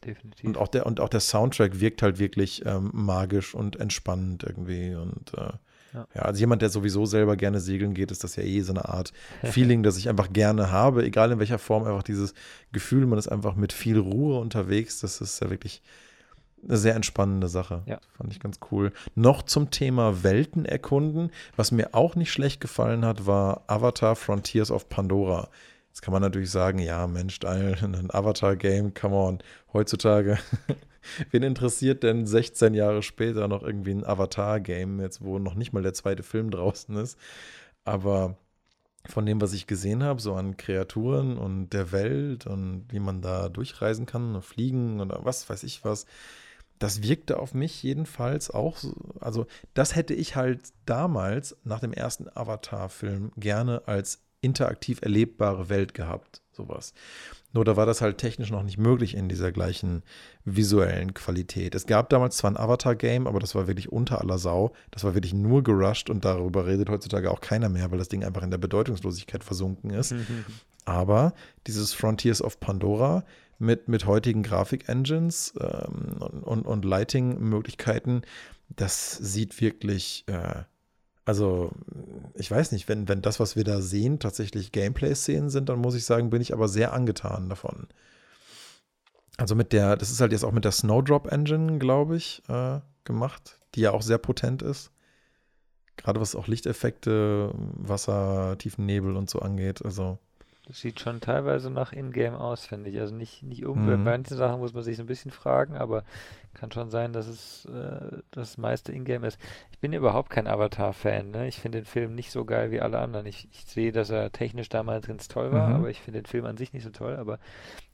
definitiv. Und auch der, und auch der Soundtrack wirkt halt wirklich ähm, magisch und entspannend irgendwie. Und äh, Ja. ja. also jemand, der sowieso selber gerne segeln geht, ist das ja eh so eine Art [laughs] Feeling, das ich einfach gerne habe, egal in welcher Form, einfach dieses Gefühl, man ist einfach mit viel Ruhe unterwegs. Das ist ja wirklich eine sehr entspannende Sache. Ja. Fand ich ganz cool. Noch zum Thema Welten erkunden. Was mir auch nicht schlecht gefallen hat, war Avatar Frontiers of Pandora. Jetzt kann man natürlich sagen, ja, Mensch, ein Avatar-Game, come on. Heutzutage, [laughs] [laughs] wen interessiert denn 16 Jahre später noch irgendwie ein Avatar-Game, jetzt wo noch nicht mal der zweite Film draußen ist? Aber von dem, was ich gesehen habe, so an Kreaturen und der Welt und wie man da durchreisen kann, fliegen oder was weiß ich was, das wirkte auf mich jedenfalls auch so. Also, das hätte ich halt damals nach dem ersten Avatar-Film gerne als interaktiv erlebbare Welt gehabt. Sowas. Nur da war das halt technisch noch nicht möglich in dieser gleichen visuellen Qualität. Es gab damals zwar ein Avatar-Game, aber das war wirklich unter aller Sau. Das war wirklich nur gerusht und darüber redet heutzutage auch keiner mehr, weil das Ding einfach in der Bedeutungslosigkeit versunken ist. Aber dieses Frontiers of Pandora mit, mit heutigen Grafik-Engines ähm, und, und, und Lighting-Möglichkeiten, das sieht wirklich, äh, also ich weiß nicht, wenn, wenn das, was wir da sehen, tatsächlich Gameplay-Szenen sind, dann muss ich sagen, bin ich aber sehr angetan davon. Also mit der, das ist halt jetzt auch mit der Snowdrop-Engine, glaube ich, äh, gemacht, die ja auch sehr potent ist. Gerade was auch Lichteffekte, Wasser, tiefen Nebel und so angeht. Also Das sieht schon teilweise nach Ingame aus, finde ich. Also nicht, nicht um, Mhm. bei manchen Sachen muss man sich so ein bisschen fragen, aber kann schon sein, dass es äh, das meiste Ingame ist. Ich bin überhaupt kein Avatar-Fan, ne? Ich finde den Film nicht so geil wie alle anderen. Ich, ich sehe, dass er technisch damals ganz toll war, Mhm. aber ich finde den Film an sich nicht so toll. Aber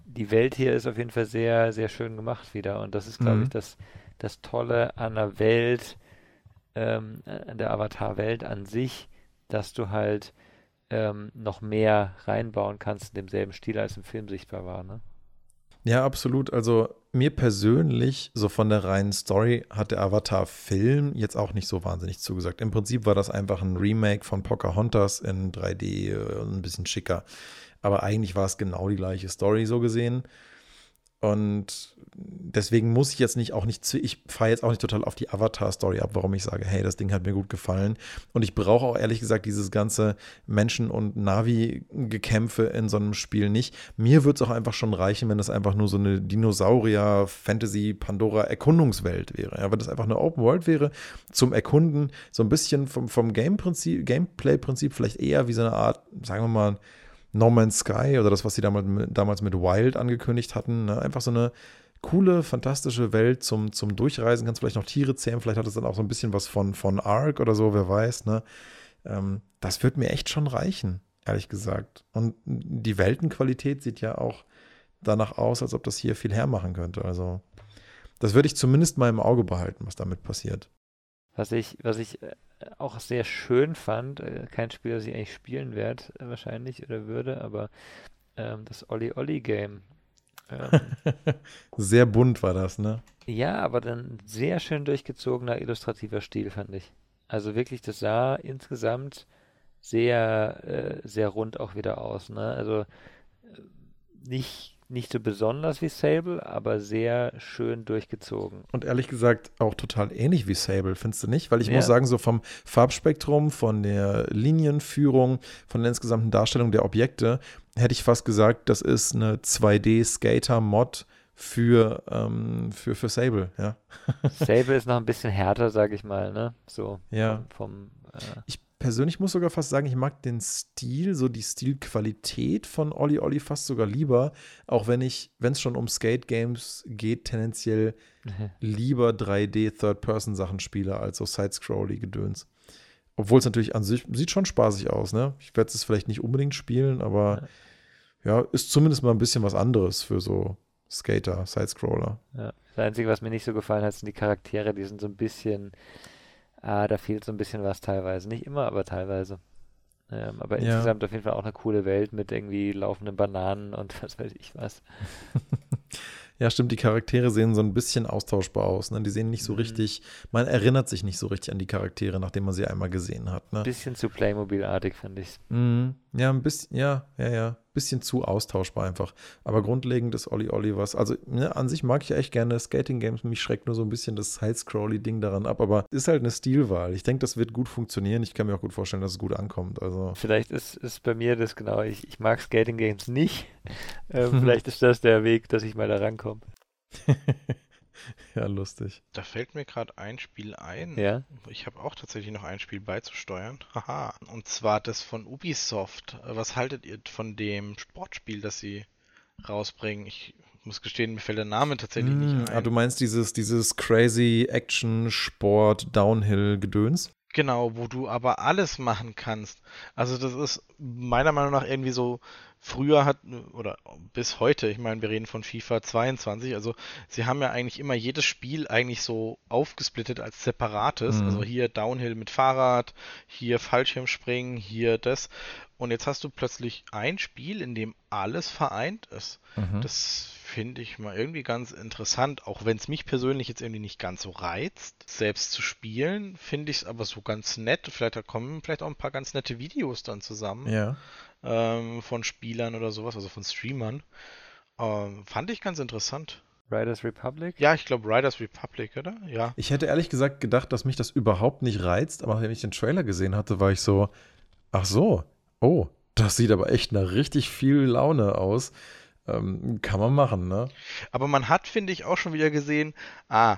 die Welt hier ist auf jeden Fall sehr, sehr schön gemacht wieder. Und das ist, glaube Mhm. ich, das, das Tolle an der Welt, ähm, an der Avatar-Welt an sich, dass du halt ähm, noch mehr reinbauen kannst in demselben Stil, als im Film sichtbar war, ne? Ja, absolut. Also mir persönlich, so von der reinen Story, hat der Avatar-Film jetzt auch nicht so wahnsinnig zugesagt. Im Prinzip war das einfach ein Remake von Pocahontas in 3D äh, ein bisschen schicker. Aber eigentlich war es genau die gleiche Story so gesehen. Und deswegen muss ich jetzt nicht auch nicht, ich fahre jetzt auch nicht total auf die Avatar-Story ab, warum ich sage, hey, das Ding hat mir gut gefallen. Und ich brauche auch ehrlich gesagt dieses ganze Menschen- und Navi-Gekämpfe in so einem Spiel nicht. Mir würde es auch einfach schon reichen, wenn das einfach nur so eine Dinosaurier-Fantasy-Pandora-Erkundungswelt wäre. Ja, wenn das einfach eine Open World wäre zum Erkunden, so ein bisschen vom, vom Game-Prinzip, Gameplay-Prinzip vielleicht eher wie so eine Art, sagen wir mal, No Man's Sky oder das, was sie damals, damals mit Wild angekündigt hatten. Ne? Einfach so eine coole, fantastische Welt zum, zum Durchreisen. Kannst vielleicht noch Tiere zähmen, vielleicht hat es dann auch so ein bisschen was von, von Ark oder so, wer weiß. Ne? Ähm, das wird mir echt schon reichen, ehrlich gesagt. Und die Weltenqualität sieht ja auch danach aus, als ob das hier viel hermachen könnte. Also, das würde ich zumindest mal im Auge behalten, was damit passiert. Was ich, was ich äh, auch sehr schön fand, äh, kein Spiel, das ich eigentlich spielen werde, äh, wahrscheinlich oder würde, aber ähm, das Olli Olli Game. Ähm, [laughs] sehr bunt war das, ne? Ja, aber dann sehr schön durchgezogener illustrativer Stil, fand ich. Also wirklich, das sah insgesamt sehr, äh, sehr rund auch wieder aus, ne? Also nicht nicht so besonders wie Sable, aber sehr schön durchgezogen. Und ehrlich gesagt auch total ähnlich wie Sable, findest du nicht? Weil ich ja. muss sagen, so vom Farbspektrum, von der Linienführung, von der insgesamten Darstellung der Objekte, hätte ich fast gesagt, das ist eine 2D-Skater-Mod für, ähm, für, für Sable, ja. Sable [laughs] ist noch ein bisschen härter, sage ich mal, ne? So ja. vom, vom äh ich persönlich muss sogar fast sagen, ich mag den Stil, so die Stilqualität von Olli Olli fast sogar lieber, auch wenn ich, wenn es schon um Skate Games geht, tendenziell lieber 3D Third-Person-Sachen spiele als so Side-Scrolly-Gedöns. Obwohl es natürlich an sich sieht schon spaßig aus, ne? Ich werde es vielleicht nicht unbedingt spielen, aber ja. ja, ist zumindest mal ein bisschen was anderes für so Skater, Side-Scroller. Ja. Das Einzige, was mir nicht so gefallen hat, sind die Charaktere, die sind so ein bisschen Ah, da fehlt so ein bisschen was teilweise. Nicht immer, aber teilweise. Ähm, aber ja. insgesamt auf jeden Fall auch eine coole Welt mit irgendwie laufenden Bananen und [laughs] was weiß ich was. [laughs] Ja, stimmt, die Charaktere sehen so ein bisschen austauschbar aus. Ne? Die sehen nicht so mhm. richtig, man erinnert sich nicht so richtig an die Charaktere, nachdem man sie einmal gesehen hat. Ne? Ein bisschen zu Playmobil-artig, finde ich. Mhm. Ja, ein bisschen, ja, ja, ja bisschen zu austauschbar einfach. Aber grundlegend ist Olli Olli was. Also ne, an sich mag ich echt gerne Skating Games. Mich schreckt nur so ein bisschen das Side-Scrolly-Ding daran ab. Aber ist halt eine Stilwahl. Ich denke, das wird gut funktionieren. Ich kann mir auch gut vorstellen, dass es gut ankommt. Also. Vielleicht ist, ist bei mir das genau. Ich, ich mag Skating Games nicht. [laughs] Ähm, vielleicht ist das der Weg, dass ich mal da rankomme. [laughs] [laughs] ja, lustig. Da fällt mir gerade ein Spiel ein. Ja. Ich habe auch tatsächlich noch ein Spiel beizusteuern. [laughs] Haha. Und zwar das von Ubisoft. Was haltet ihr von dem Sportspiel, das sie rausbringen? Ich muss gestehen, mir fällt der Name tatsächlich mm, nicht hm, ein. Ah, du meinst dieses, dieses crazy Action Sport Downhill Gedöns? Genau, wo du aber alles machen kannst. Also das ist meiner Meinung nach irgendwie so Früher hat, oder bis heute, ich meine, wir reden von FIFA 22, also sie haben ja eigentlich immer jedes Spiel eigentlich so aufgesplittet als separates. Mhm. Also hier Downhill mit Fahrrad, hier Fallschirmspringen, hier das. Und jetzt hast du plötzlich ein Spiel, in dem alles vereint ist. Mhm. Das finde ich mal irgendwie ganz interessant, auch wenn es mich persönlich jetzt irgendwie nicht ganz so reizt, selbst zu spielen, finde ich es aber so ganz nett. Vielleicht kommen vielleicht auch ein paar ganz nette Videos dann zusammen. Ja ähm, von Spielern oder sowas, also von Streamern. Ähm, fand ich ganz interessant. Riders Republic? Ja, ich glaube Riders Republic, oder? Ja. Ich hätte ehrlich gesagt gedacht, dass mich das überhaupt nicht reizt, aber wenn ich den Trailer gesehen hatte, war ich so, ach so, oh, das sieht aber echt nach richtig viel Laune aus. Ähm, kann man machen, ne? Aber man hat, finde ich, auch schon wieder gesehen, ah,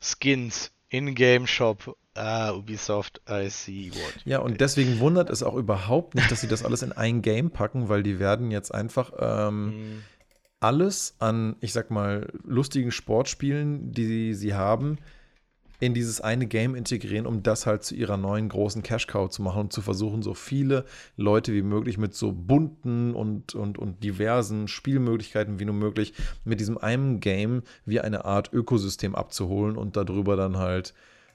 Skins, In-Game-Shop Ah, Ubisoft, I see what. Ja, und deswegen wundert es auch überhaupt nicht, dass sie das alles in ein Game packen, weil die werden jetzt einfach ähm, mm. alles an, ich sag mal, lustigen Sportspielen, die sie haben, in dieses eine Game integrieren, um das halt zu ihrer neuen großen Cash-Cow zu machen und zu versuchen, so viele Leute wie möglich mit so bunten und, und, und diversen Spielmöglichkeiten wie nur möglich mit diesem einen Game wie eine Art Ökosystem abzuholen und darüber dann halt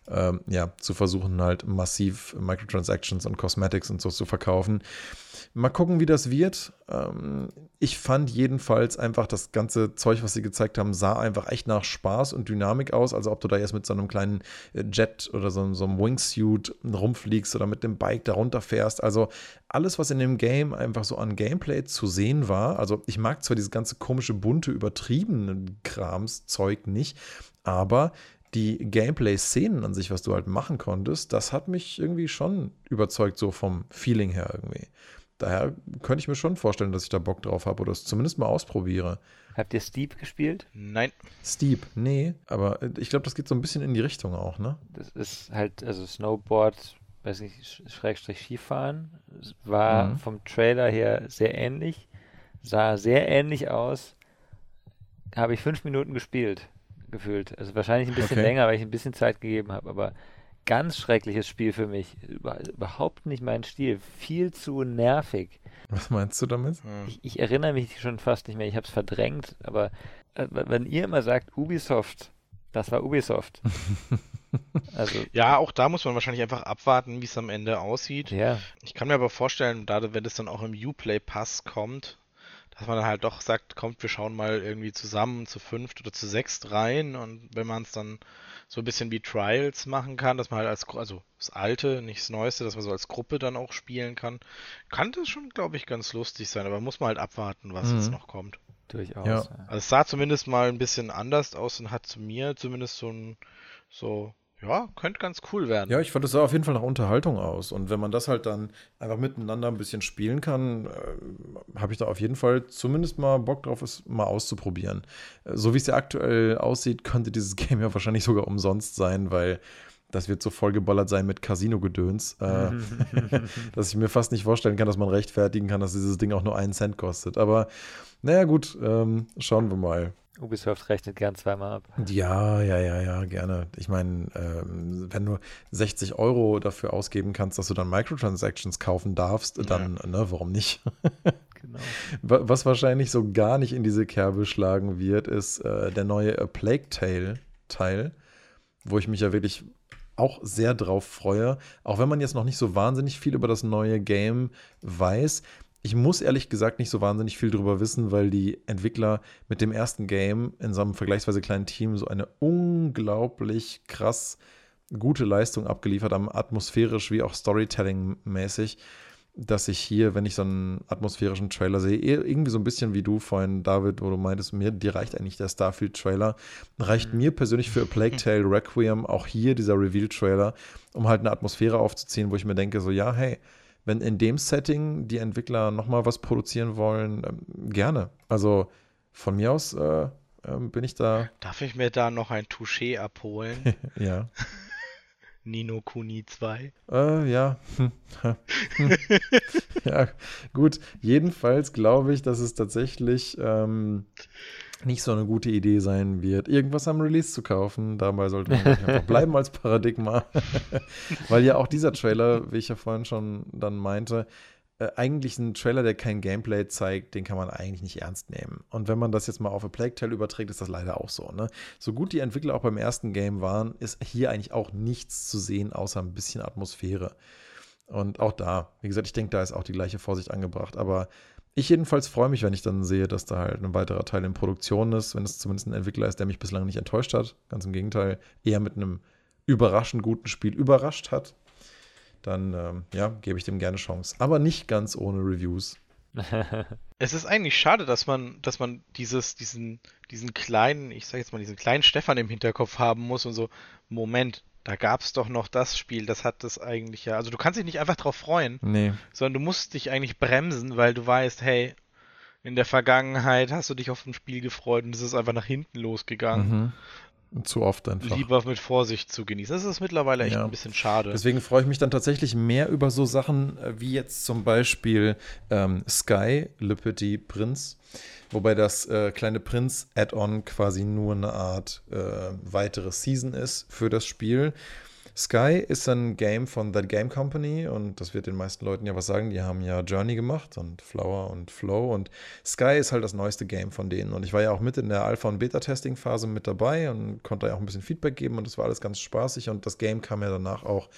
ähm, ja, zu versuchen, halt massiv Microtransactions und Cosmetics und so zu verkaufen. Mal gucken, wie das wird. Ähm, ich fand jedenfalls einfach das ganze Zeug, was sie gezeigt haben, sah einfach echt nach Spaß und Dynamik aus. Also ob du da jetzt mit so einem kleinen äh, Jet oder so, so einem Wingsuit rumfliegst oder mit dem Bike darunter fährst. Also alles, was in dem Game einfach so an Gameplay zu sehen war. Also ich mag zwar dieses ganze komische, bunte, übertriebene Krams-Zeug nicht, aber die Gameplay-Szenen an sich, was du halt machen konntest, das hat mich irgendwie schon überzeugt, so vom Feeling her irgendwie. Daher könnte ich mir schon vorstellen, dass ich da Bock drauf habe oder es zumindest mal ausprobiere. Habt ihr Steep gespielt? Nein. Steep, nee, aber ich glaube, das geht so ein bisschen in die Richtung auch, ne? Das ist halt, also Snowboard weiß nicht, Schrägstrich Skifahren. War mhm. vom Trailer her sehr ähnlich. Sah sehr ähnlich aus. Habe ich fünf Minuten gespielt, gefühlt. Also wahrscheinlich ein bisschen okay. länger, weil ich ein bisschen Zeit gegeben habe, aber ganz schreckliches Spiel für mich. Über, überhaupt nicht mein Stil. Viel zu nervig. Was meinst du damit? Ich, ich erinnere mich schon fast nicht mehr. Ich habe es verdrängt, aber äh, wenn ihr immer sagt Ubisoft, das war Ubisoft. [laughs] also, ja, auch da muss man wahrscheinlich einfach abwarten, wie es am Ende aussieht. Ja. Ich kann mir aber vorstellen, da wenn es dann auch im Uplay Pass kommt, dass man dann halt doch sagt, kommt, wir schauen mal irgendwie zusammen zu fünft oder zu sechst rein und wenn man es dann so ein bisschen wie Trials machen kann, dass man halt als, also das Alte, nicht das Neueste, dass man so als Gruppe dann auch spielen kann, kann das schon, glaube ich, ganz lustig sein, aber muss man halt abwarten, was mhm. jetzt noch kommt. Durchaus. Ja. Also es sah zumindest mal ein bisschen anders aus und hat zu mir zumindest so ein, so, ja, könnte ganz cool werden. Ja, ich fand es sah auf jeden Fall nach Unterhaltung aus. Und wenn man das halt dann einfach miteinander ein bisschen spielen kann, äh, habe ich da auf jeden Fall zumindest mal Bock drauf, es mal auszuprobieren. Äh, so wie es ja aktuell aussieht, könnte dieses [laughs] Game ja wahrscheinlich sogar umsonst sein, weil das wird so vollgeballert sein mit Casino-Gedöns, äh, [laughs] dass ich mir fast nicht vorstellen kann, dass man rechtfertigen kann, dass dieses Ding auch nur einen Cent kostet. Aber naja, gut, ähm, schauen wir mal. Ubisoft rechnet gern zweimal ab. Ja, ja, ja, ja, gerne. Ich meine, ähm, wenn du 60 Euro dafür ausgeben kannst, dass du dann Microtransactions kaufen darfst, ja. dann, ne, warum nicht? [laughs] genau. Was wahrscheinlich so gar nicht in diese Kerbe schlagen wird, ist äh, der neue A Plague Tale Teil, wo ich mich ja wirklich auch sehr drauf freue. Auch wenn man jetzt noch nicht so wahnsinnig viel über das neue Game weiß. Ich muss ehrlich gesagt nicht so wahnsinnig viel darüber wissen, weil die Entwickler mit dem ersten Game in so einem vergleichsweise kleinen Team so eine unglaublich krass gute Leistung abgeliefert haben, atmosphärisch wie auch Storytelling-mäßig dass ich hier, wenn ich so einen atmosphärischen Trailer sehe, irgendwie so ein bisschen wie du vorhin, David, wo du meintest, mir, dir reicht eigentlich der Starfield-Trailer, reicht mhm. mir persönlich für A Plague [laughs] Tale Requiem auch hier dieser Reveal-Trailer, um halt eine Atmosphäre aufzuziehen, wo ich mir denke, so, ja, hey, wenn in dem Setting die Entwickler nochmal was produzieren wollen, ähm, gerne. Also von mir aus äh, äh, bin ich da. Darf ich mir da noch ein Touché abholen? [laughs] ja. [laughs] Nino Kuni 2. Äh, ja. [laughs] ja, gut. Jedenfalls glaube ich, dass es tatsächlich ähm, nicht so eine gute Idee sein wird, irgendwas am Release zu kaufen. Dabei sollte man einfach bleiben als Paradigma. [laughs] Weil ja auch dieser Trailer, wie ich ja vorhin schon dann meinte, äh, eigentlich ein Trailer, der kein Gameplay zeigt, den kann man eigentlich nicht ernst nehmen. Und wenn man das jetzt mal auf A Plague Tale überträgt, ist das leider auch so. Ne? So gut die Entwickler auch beim ersten Game waren, ist hier eigentlich auch nichts zu sehen, außer ein bisschen Atmosphäre. Und auch da, wie gesagt, ich denke, da ist auch die gleiche Vorsicht angebracht. Aber ich jedenfalls freue mich, wenn ich dann sehe, dass da halt ein weiterer Teil in Produktion ist, wenn es zumindest ein Entwickler ist, der mich bislang nicht enttäuscht hat. Ganz im Gegenteil, eher mit einem überraschend guten Spiel überrascht hat dann ähm, ja, gebe ich dem gerne Chance. Aber nicht ganz ohne Reviews. [laughs] es ist eigentlich schade, dass man, dass man dieses, diesen, diesen kleinen, ich sag jetzt mal, diesen kleinen Stefan im Hinterkopf haben muss und so, Moment, da gab es doch noch das Spiel, das hat das eigentlich ja. Also du kannst dich nicht einfach drauf freuen, nee. sondern du musst dich eigentlich bremsen, weil du weißt, hey, in der Vergangenheit hast du dich auf ein Spiel gefreut und es ist einfach nach hinten losgegangen. Mhm. Zu oft einfach. Lieber mit Vorsicht zu genießen. Das ist mittlerweile echt ja. ein bisschen schade. Deswegen freue ich mich dann tatsächlich mehr über so Sachen äh, wie jetzt zum Beispiel ähm, Sky, Le Petit Prince. Wobei das äh, kleine Prinz-Add-on quasi nur eine Art äh, weitere Season ist für das Spiel. Sky ist ein Game von That Game Company und das wird den meisten Leuten ja was sagen. Die haben ja Journey gemacht und Flower und Flow und Sky ist halt das neueste Game von denen. Und ich war ja auch mit in der Alpha- und Beta-Testing-Phase mit dabei und konnte ja auch ein bisschen Feedback geben und das war alles ganz spaßig und das Game kam ja danach auch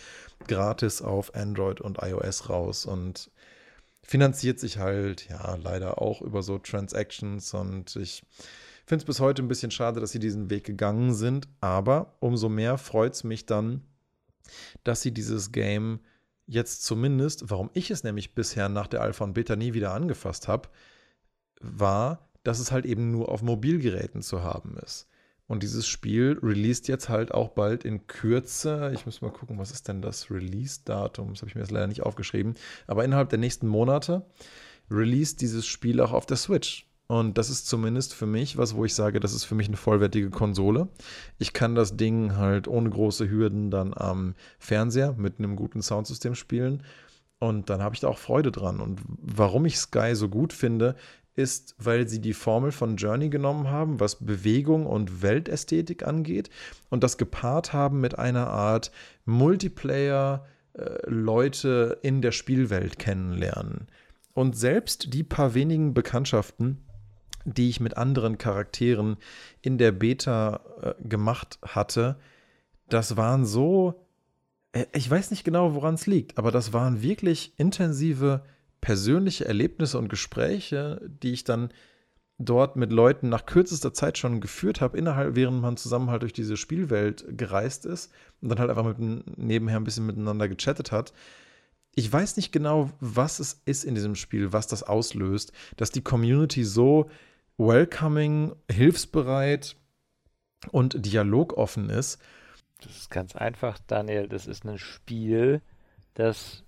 gratis auf Android und iOS raus und finanziert sich halt ja leider auch über so Transactions und ich finde es bis heute ein bisschen schade, dass sie diesen Weg gegangen sind, aber umso mehr freut es mich dann, dass sie dieses Game jetzt zumindest, warum ich es nämlich bisher nach der Alpha und Beta nie wieder angefasst habe, war, dass es halt eben nur auf Mobilgeräten zu haben ist. Und dieses Spiel released jetzt halt auch bald in Kürze. Ich muss mal gucken, was ist denn das Release-Datum? Das habe ich mir jetzt leider nicht aufgeschrieben. Aber innerhalb der nächsten Monate released dieses Spiel auch auf der Switch. Und das ist zumindest für mich was, wo ich sage, das ist für mich eine vollwertige Konsole. Ich kann das Ding halt ohne große Hürden dann am Fernseher mit einem guten Soundsystem spielen. Und dann habe ich da auch Freude dran. Und warum ich Sky so gut finde, ist, weil sie die Formel von Journey genommen haben, was Bewegung und Weltästhetik angeht, und das gepaart haben mit einer Art Multiplayer, äh, Leute in der Spielwelt kennenlernen. Und selbst die paar wenigen Bekanntschaften, die ich mit anderen Charakteren in der Beta äh, gemacht hatte, das waren so, äh, ich weiß nicht genau, woran es liegt, aber das waren wirklich intensive persönliche Erlebnisse und Gespräche, die ich dann dort mit Leuten nach kürzester Zeit schon geführt habe, innerhalb, während man zusammen halt durch diese Spielwelt gereist ist und dann halt einfach mit, nebenher ein bisschen miteinander gechattet hat. Ich weiß nicht genau, was es ist in diesem Spiel, was das auslöst, dass die Community so welcoming, hilfsbereit und dialogoffen ist. Das ist ganz einfach, Daniel. Das ist ein Spiel, das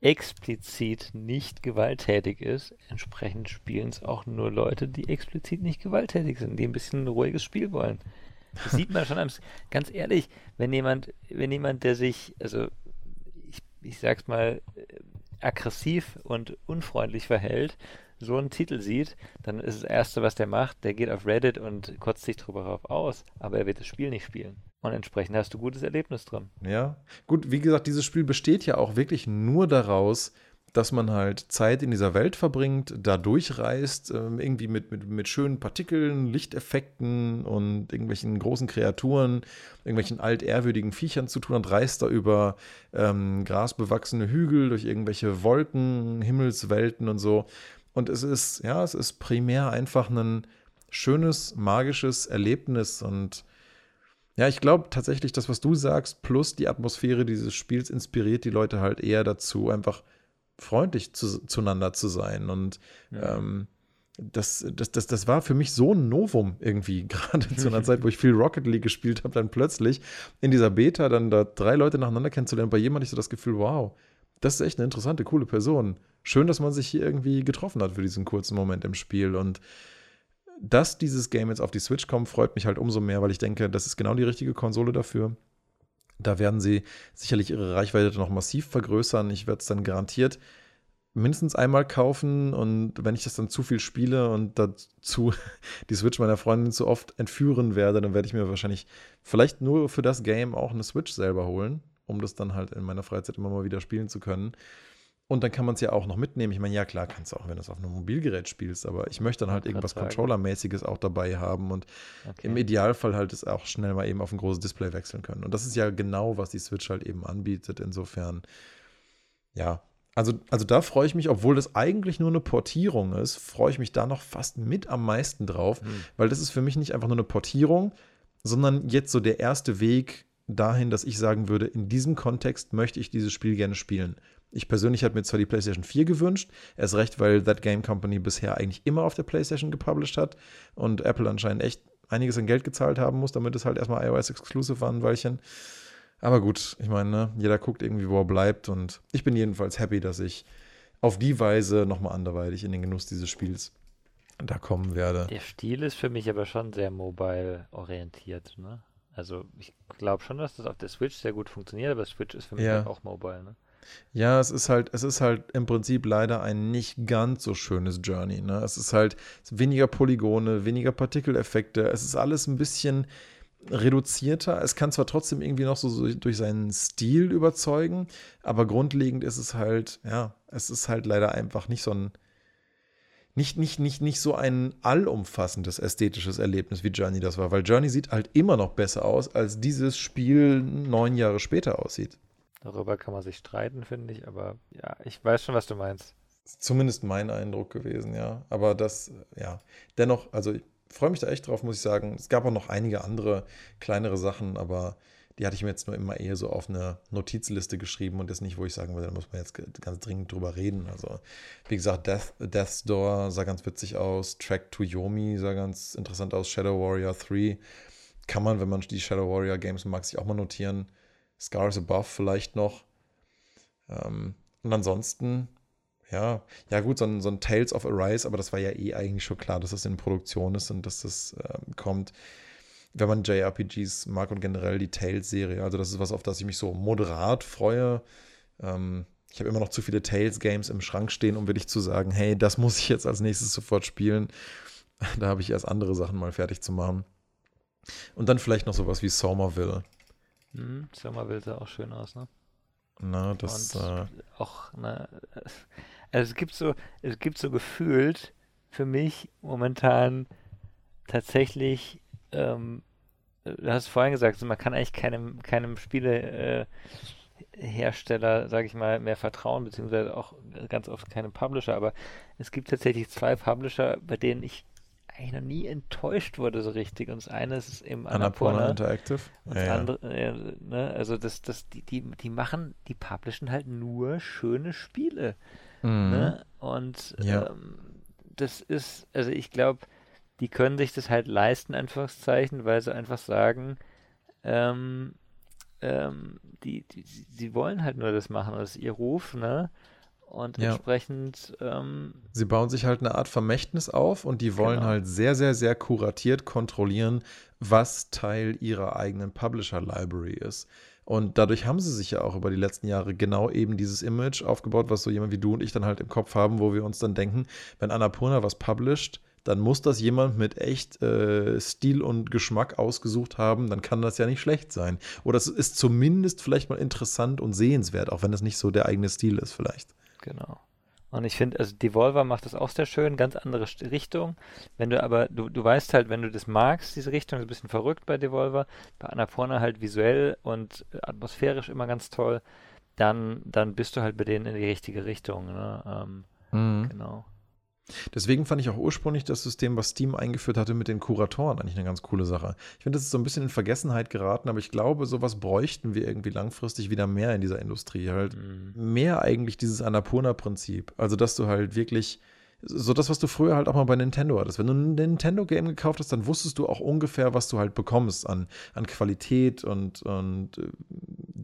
explizit nicht gewalttätig ist. Entsprechend spielen es auch nur Leute, die explizit nicht gewalttätig sind, die ein bisschen ein ruhiges Spiel wollen. Das sieht man schon am, ganz ehrlich, wenn jemand, wenn jemand, der sich, also ich, ich sag's mal, äh, aggressiv und unfreundlich verhält, so einen Titel sieht, dann ist das Erste, was der macht, der geht auf Reddit und kotzt sich drüber aus, aber er wird das Spiel nicht spielen. Und entsprechend hast du gutes Erlebnis drin. Ja, gut, wie gesagt, dieses Spiel besteht ja auch wirklich nur daraus, dass man halt Zeit in dieser Welt verbringt, da durchreist, ähm, irgendwie mit, mit, mit schönen Partikeln, Lichteffekten und irgendwelchen großen Kreaturen, irgendwelchen altehrwürdigen Viechern zu tun hat, reist da über ähm, grasbewachsene Hügel, durch irgendwelche Wolken, Himmelswelten und so. Und es ist, ja, es ist primär einfach ein schönes, magisches Erlebnis und ja, ich glaube tatsächlich, das, was du sagst, plus die Atmosphäre dieses Spiels inspiriert die Leute halt eher dazu, einfach freundlich zu, zueinander zu sein. Und ja. ähm, das, das, das, das war für mich so ein Novum irgendwie, [laughs] gerade zu einer Zeit, wo ich viel Rocket League gespielt habe, dann plötzlich in dieser Beta dann da drei Leute nacheinander kennenzulernen. Bei jedem hatte ich so das Gefühl, wow, das ist echt eine interessante, coole Person. Schön, dass man sich hier irgendwie getroffen hat für diesen kurzen Moment im Spiel. Und dass dieses Game jetzt auf die Switch kommt, freut mich halt umso mehr, weil ich denke, das ist genau die richtige Konsole dafür. Da werden sie sicherlich ihre Reichweite noch massiv vergrößern. Ich werde es dann garantiert mindestens einmal kaufen und wenn ich das dann zu viel spiele und dazu [laughs] die Switch meiner Freundin zu oft entführen werde, dann werde ich mir wahrscheinlich vielleicht nur für das Game auch eine Switch selber holen, um das dann halt in meiner Freizeit immer mal wieder spielen zu können. Und dann kann man es ja auch noch mitnehmen. Ich meine, ja, klar, kannst du auch, wenn du es auf einem Mobilgerät spielst, aber ich möchte dann halt irgendwas Controller-mäßiges auch dabei haben und okay. im Idealfall halt es auch schnell mal eben auf ein großes Display wechseln können. Und das ist ja genau, was die Switch halt eben anbietet. Insofern, ja, also, also da freue ich mich, obwohl das eigentlich nur eine Portierung ist, freue ich mich da noch fast mit am meisten drauf, mhm. weil das ist für mich nicht einfach nur eine Portierung, sondern jetzt so der erste Weg dahin, dass ich sagen würde, in diesem Kontext möchte ich dieses Spiel gerne spielen. Ich persönlich hätte mir zwar die PlayStation 4 gewünscht, erst recht, weil That Game Company bisher eigentlich immer auf der PlayStation gepublished hat und Apple anscheinend echt einiges an Geld gezahlt haben muss, damit es halt erstmal iOS Exclusive war ein Weilchen. Aber gut, ich meine, ne, jeder guckt irgendwie, wo er bleibt und ich bin jedenfalls happy, dass ich auf die Weise nochmal anderweitig in den Genuss dieses Spiels da kommen werde. Der Stil ist für mich aber schon sehr mobile orientiert, ne? Also ich glaube schon, dass das auf der Switch sehr gut funktioniert, aber Switch ist für mich ja. halt auch mobile, ne? Ja, es ist halt, es ist halt im Prinzip leider ein nicht ganz so schönes Journey. Ne? Es ist halt weniger Polygone, weniger Partikeleffekte. Es ist alles ein bisschen reduzierter. Es kann zwar trotzdem irgendwie noch so, so durch seinen Stil überzeugen, aber grundlegend ist es halt, ja, es ist halt leider einfach nicht so ein, nicht, nicht, nicht, nicht so ein allumfassendes ästhetisches Erlebnis wie Journey das war, weil Journey sieht halt immer noch besser aus, als dieses Spiel neun Jahre später aussieht. Darüber kann man sich streiten, finde ich, aber ja, ich weiß schon, was du meinst. Zumindest mein Eindruck gewesen, ja. Aber das, ja, dennoch, also ich freue mich da echt drauf, muss ich sagen. Es gab auch noch einige andere kleinere Sachen, aber die hatte ich mir jetzt nur immer eher so auf eine Notizliste geschrieben und das nicht, wo ich sagen würde, da muss man jetzt ganz dringend drüber reden. Also, wie gesagt, Death, Death's Door sah ganz witzig aus, Track to Yomi sah ganz interessant aus, Shadow Warrior 3 kann man, wenn man die Shadow Warrior Games mag, sich auch mal notieren. Scars Above vielleicht noch. Ähm, und ansonsten, ja, ja gut, so ein, so ein Tales of Arise, aber das war ja eh eigentlich schon klar, dass das in Produktion ist und dass das ähm, kommt. Wenn man JRPGs mag und generell die Tales-Serie, also das ist was, auf das ich mich so moderat freue. Ähm, ich habe immer noch zu viele Tales-Games im Schrank stehen, um wirklich zu sagen, hey, das muss ich jetzt als nächstes sofort spielen. [laughs] Da habe ich erst andere Sachen mal fertig zu machen. Und dann vielleicht noch sowas wie Somerville. Mhm, Somerville sah auch schön aus, ne? Na, das. Und Äh, auch, ne, [laughs] also es gibt so, es gibt so gefühlt für mich momentan tatsächlich, ähm, du hast vorhin gesagt, man kann eigentlich keinem, keinem Spielehersteller, äh, Hersteller, sag ich mal, mehr vertrauen, beziehungsweise auch ganz oft keinem Publisher, aber es gibt tatsächlich zwei Publisher, bei denen ich eigentlich noch nie enttäuscht wurde so richtig. Und das eine ist eben Annapurna Annapurna. Interactive. Und Ja, das ja. andere, äh, ne, also das, das, die, die, die machen, die publishen halt nur schöne Spiele. Mhm. Ne? Und Ja. ähm, das ist, also ich glaube, die können sich das halt leisten, Anführungszeichen, weil sie einfach sagen, ähm, ähm, die, die, sie wollen halt nur das machen, das ist ihr Ruf, ne? Und Ja. entsprechend, ähm, Sie bauen sich halt eine Art Vermächtnis auf und die wollen Genau. halt sehr, sehr, sehr kuratiert kontrollieren, was Teil ihrer eigenen Publisher-Library ist. Und dadurch haben sie sich ja auch über die letzten Jahre genau eben dieses Image aufgebaut, was so jemand wie du und ich dann halt im Kopf haben, wo wir uns dann denken, wenn Annapurna was published, dann muss das jemand mit echt äh, Stil und Geschmack ausgesucht haben, dann kann das ja nicht schlecht sein. Oder es ist zumindest vielleicht mal interessant und sehenswert, auch wenn das nicht so der eigene Stil ist vielleicht. Genau. Und ich finde, also Devolver macht das auch sehr schön, ganz andere Richtung. Wenn du aber, du, du weißt halt, wenn du das magst, diese Richtung, ist ein bisschen verrückt bei Devolver, bei Annapurna halt visuell und äh, atmosphärisch immer ganz toll, dann, dann bist du halt bei denen in die richtige Richtung. Ne? Ähm, genau. Deswegen fand ich auch ursprünglich das System, was Steam eingeführt hatte mit den Kuratoren, eigentlich eine ganz coole Sache. Ich finde, das ist so ein bisschen in Vergessenheit geraten, aber ich glaube, sowas bräuchten wir irgendwie langfristig wieder mehr in dieser Industrie. Halt Mhm. mehr eigentlich dieses Annapurna-Prinzip. Also, dass du halt wirklich so das, was du früher halt auch mal bei Nintendo hattest. Wenn du ein Nintendo-Game gekauft hast, dann wusstest du auch ungefähr, was du halt bekommst an, an Qualität und, und äh,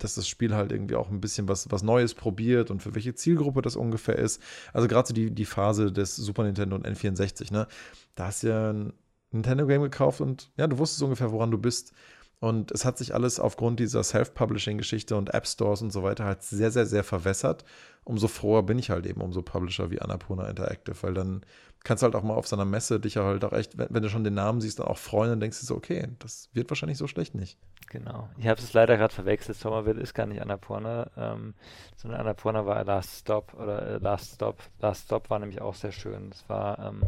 dass das Spiel halt irgendwie auch ein bisschen was, was Neues probiert und für welche Zielgruppe das ungefähr ist. Also gerade so die, die Phase des Super Nintendo und N64, ne? Da hast du ja ein Nintendo-Game gekauft und ja, du wusstest ungefähr, woran du bist. Und es hat sich alles aufgrund dieser Self-Publishing-Geschichte und App-Stores und so weiter halt sehr, sehr, sehr verwässert. Umso froher bin ich halt eben um so Publisher wie Annapurna Interactive, weil dann kannst halt auch mal auf seiner Messe dich halt auch echt, wenn, wenn du schon den Namen siehst, dann auch freuen und denkst du so, okay, das wird wahrscheinlich so schlecht nicht. Genau. Ich habe es leider gerade verwechselt. Somerville ist gar nicht Annapurna, ähm, sondern Annapurna war Last Stop oder äh, Last Stop. Last Stop war nämlich auch sehr schön. Das war, ähm,